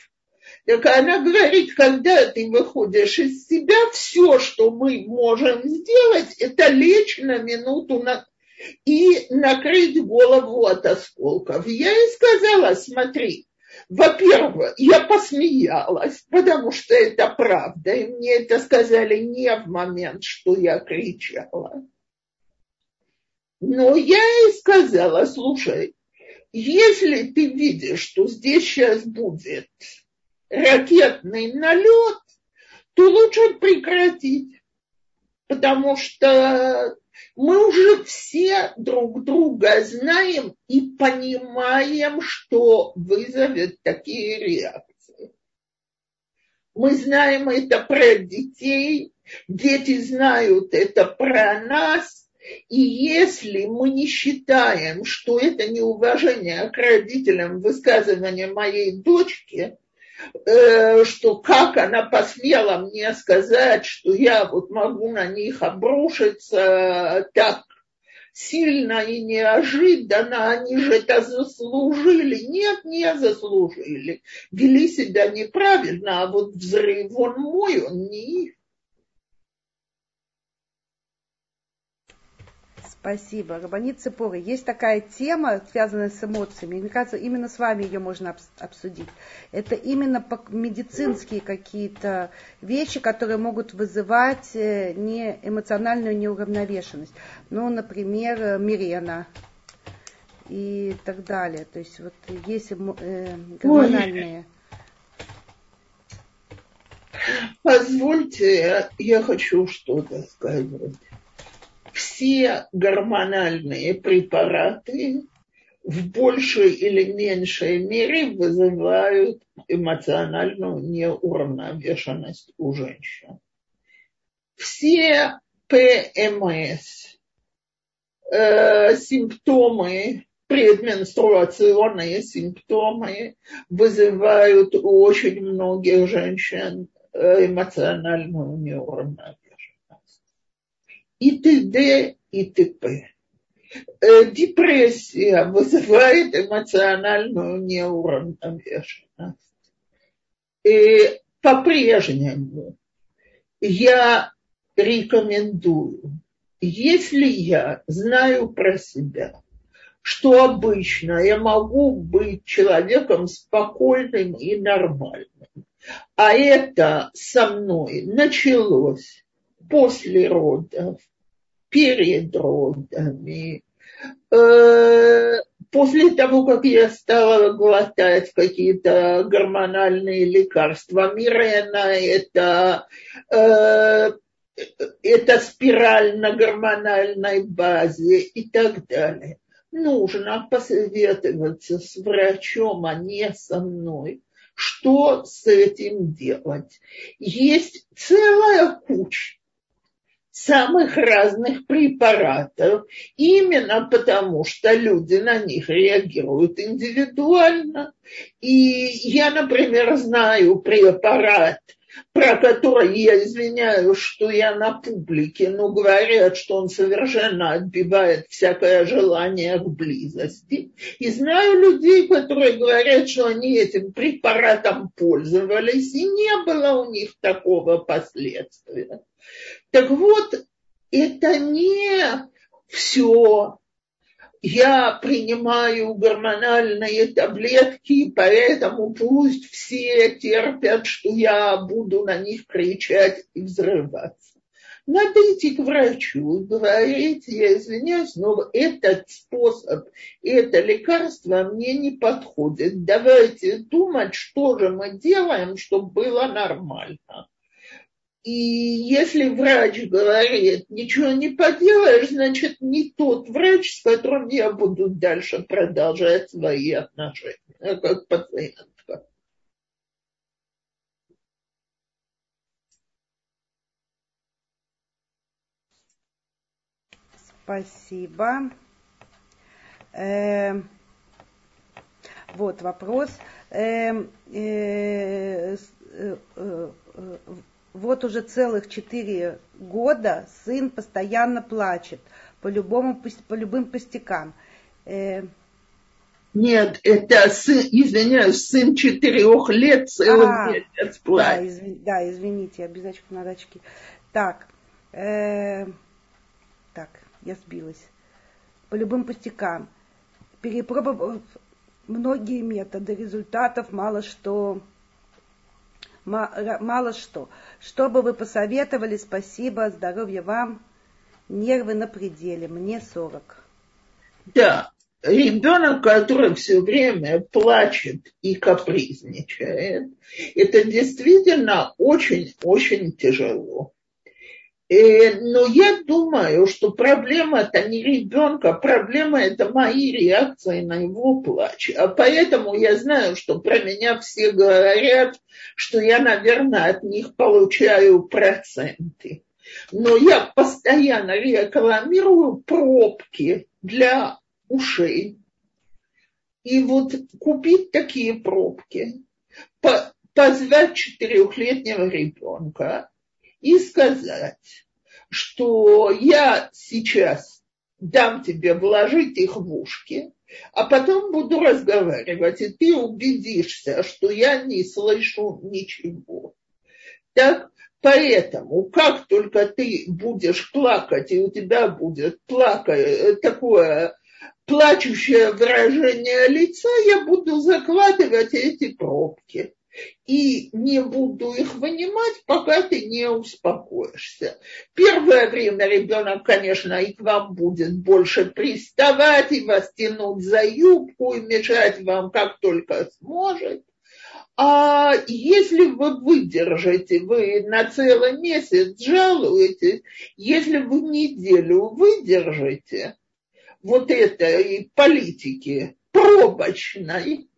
Так она говорит, когда ты выходишь из себя, все, что мы можем сделать, это лечь на минуту на... и накрыть голову от осколков. Я ей сказала, смотри, во-первых, я посмеялась, потому что это правда, и мне это сказали не в момент, что я кричала. Но я ей сказала, слушай, если ты видишь, что здесь сейчас будет ракетный налет, то лучше прекратить, потому что мы уже все друг друга знаем и понимаем, что вызовет такие реакции. Мы знаем это про детей, дети знают это про нас, и если мы не считаем, что это неуважение к родителям высказывания моей дочки, что как она посмела мне сказать, что я вот могу на них обрушиться так сильно и неожиданно, они же это заслужили. Нет, не заслужили. Вели себя неправильно, а вот взрыв он мой, он не их. Спасибо. Рабанит Цепоры, есть такая тема, связанная с эмоциями. Мне кажется, именно с вами ее можно обсудить. Это именно медицинские какие-то вещи, которые могут вызывать э, не эмоциональную неуравновешенность. Ну, например, мирена и так далее. То есть вот есть э, гормональные. Позвольте, я хочу что-то сказать все гормональные препараты в большей или меньшей мере вызывают эмоциональную неуравновешенность у женщин. Все ПМС, э, симптомы, предменструационные симптомы вызывают у очень многих женщин э, эмоциональную неуравновешенность. И т.д. и т.п. Э, депрессия вызывает эмоциональную неуравновешенность. И по-прежнему я рекомендую, если я знаю про себя, что обычно я могу быть человеком спокойным и нормальным, а это со мной началось после родов, перед родами, э, после того, как я стала глотать какие-то гормональные лекарства, Мирена это, э, это спираль на гормональной базе и так далее. Нужно посоветоваться с врачом, а не со мной. Что с этим делать? Есть целая куча самых разных препаратов, именно потому что люди на них реагируют индивидуально. И я, например, знаю препарат, про который я извиняюсь, что я на публике, но говорят, что он совершенно отбивает всякое желание к близости. И знаю людей, которые говорят, что они этим препаратом пользовались, и не было у них такого последствия. Так вот, это не все. Я принимаю гормональные таблетки, поэтому пусть все терпят, что я буду на них кричать и взрываться. Надо идти к врачу и говорить, я извиняюсь, но этот способ, это лекарство мне не подходит. Давайте думать, что же мы делаем, чтобы было нормально. И если врач говорит, ничего не поделаешь, значит, не тот врач, с которым я буду дальше продолжать свои отношения, как пациентка. Спасибо. Э, вот вопрос. Э, э, э, э, вот уже целых четыре года сын постоянно плачет по, любому, по любым пустякам. Э, Нет, это сын, извиняюсь, сын четырех лет целый а, месяц плачет. Да, изв, да, извините, очков на очки. Так, э, так, я сбилась. По любым пустякам. Перепробовав многие методы, результатов мало что мало что. Что бы вы посоветовали, спасибо, здоровья вам, нервы на пределе, мне 40. Да, ребенок, который все время плачет и капризничает, это действительно очень-очень тяжело. Э, но я думаю, что проблема это не ребенка, проблема это мои реакции на его плач. А поэтому я знаю, что про меня все говорят, что я, наверное, от них получаю проценты. Но я постоянно рекламирую пробки для ушей. И вот купить такие пробки, позвать четырехлетнего ребенка и сказать, что я сейчас дам тебе вложить их в ушки, а потом буду разговаривать, и ты убедишься, что я не слышу ничего. Так, поэтому, как только ты будешь плакать, и у тебя будет плакать, такое плачущее выражение лица, я буду закладывать эти пробки и не буду их вынимать, пока ты не успокоишься. Первое время ребенок, конечно, и к вам будет больше приставать, и вас тянуть за юбку, и мешать вам как только сможет. А если вы выдержите, вы на целый месяц жалуетесь, если вы неделю выдержите, вот этой политики пробочной,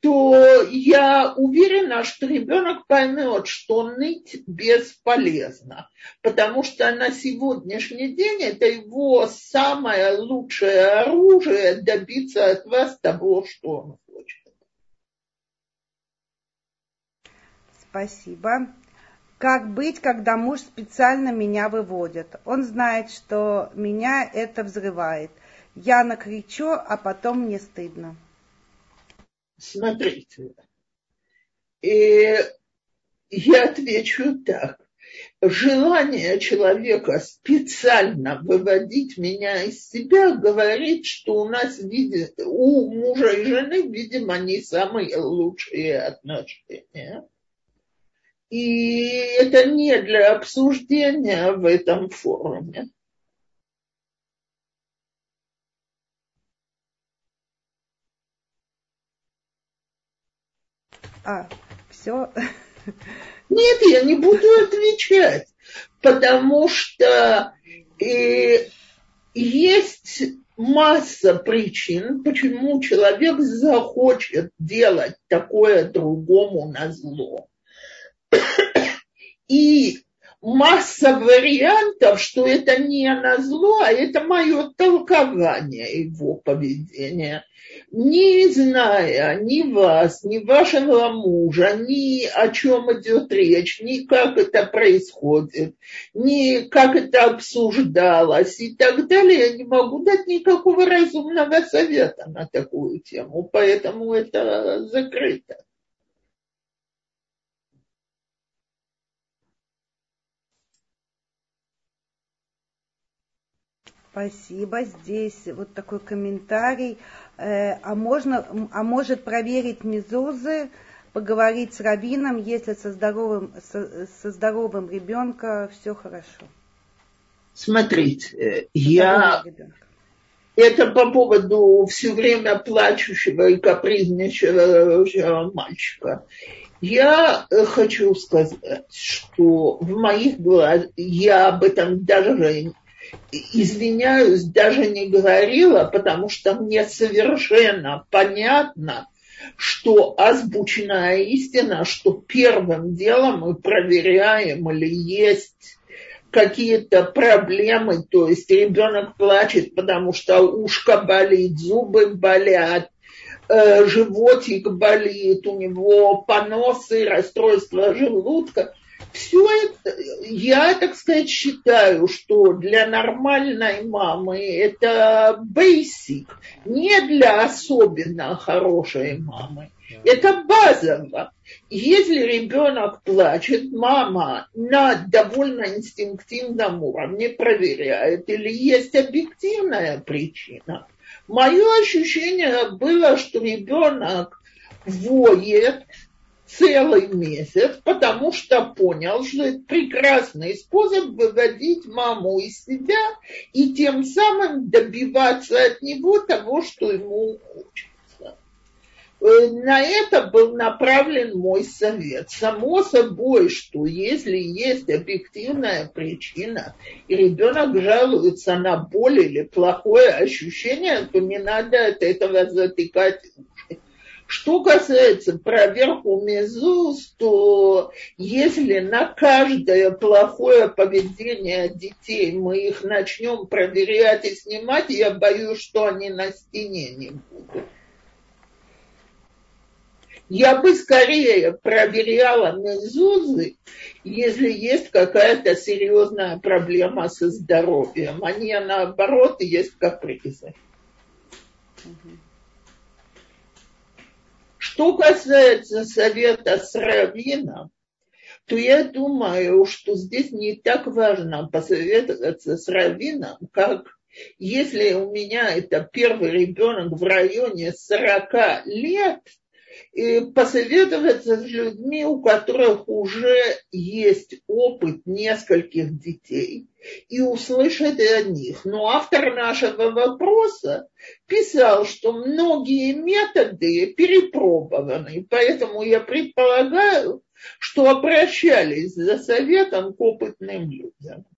то я уверена, что ребенок поймет, что ныть бесполезно, потому что на сегодняшний день это его самое лучшее оружие добиться от вас того, что он хочет. Спасибо. Как быть, когда муж специально меня выводит? Он знает, что меня это взрывает. Я накричу, а потом мне стыдно. Смотрите, и я отвечу так. Желание человека специально выводить меня из себя говорит, что у нас видит, у мужа и жены, видимо, не самые лучшие отношения. И это не для обсуждения в этом форуме. А, все. Нет, я не буду отвечать, потому что э, есть масса причин, почему человек захочет делать такое другому на зло. И масса вариантов, что это не на зло, а это мое толкование его поведения. Не зная ни вас, ни вашего мужа, ни о чем идет речь, ни как это происходит, ни как это обсуждалось и так далее, я не могу дать никакого разумного совета на такую тему, поэтому это закрыто. Спасибо. Здесь вот такой комментарий. Э, а, можно, а может проверить мезузы, поговорить с раввином, если со здоровым, со, со здоровым ребенком все хорошо. Смотрите, э, я... Это по поводу все время плачущего и капризничего мальчика. Я хочу сказать, что в моих глазах я об этом даже извиняюсь, даже не говорила, потому что мне совершенно понятно, что азбучная истина, что первым делом мы проверяем, или есть какие-то проблемы, то есть ребенок плачет, потому что ушко болит, зубы болят, э, животик болит, у него поносы, расстройство желудка все это, я, так сказать, считаю, что для нормальной мамы это basic, не для особенно хорошей мамы. Это базово. Если ребенок плачет, мама на довольно инстинктивном уровне проверяет, или есть объективная причина. Мое ощущение было, что ребенок воет, целый месяц, потому что понял, что это прекрасный способ выводить маму из себя и тем самым добиваться от него того, что ему хочется. Э, на это был направлен мой совет. Само собой, что если есть объективная причина, и ребенок жалуется на боль или плохое ощущение, то не надо от этого затыкать что касается проверку мезуз, то если на каждое плохое поведение детей мы их начнем проверять и снимать, я боюсь, что они на стене не будут. Я бы скорее проверяла мезузы, если есть какая-то серьезная проблема со здоровьем, а не наоборот есть капризы. Угу. Что касается совета с раввином, то я думаю, что здесь не так важно посоветоваться с раввином, как если у меня это первый ребенок в районе 40 лет, и посоветоваться с людьми, у которых уже есть опыт нескольких детей, и услышать о них. Но автор нашего вопроса писал, что многие методы перепробованы, поэтому я предполагаю, что обращались за советом к опытным людям.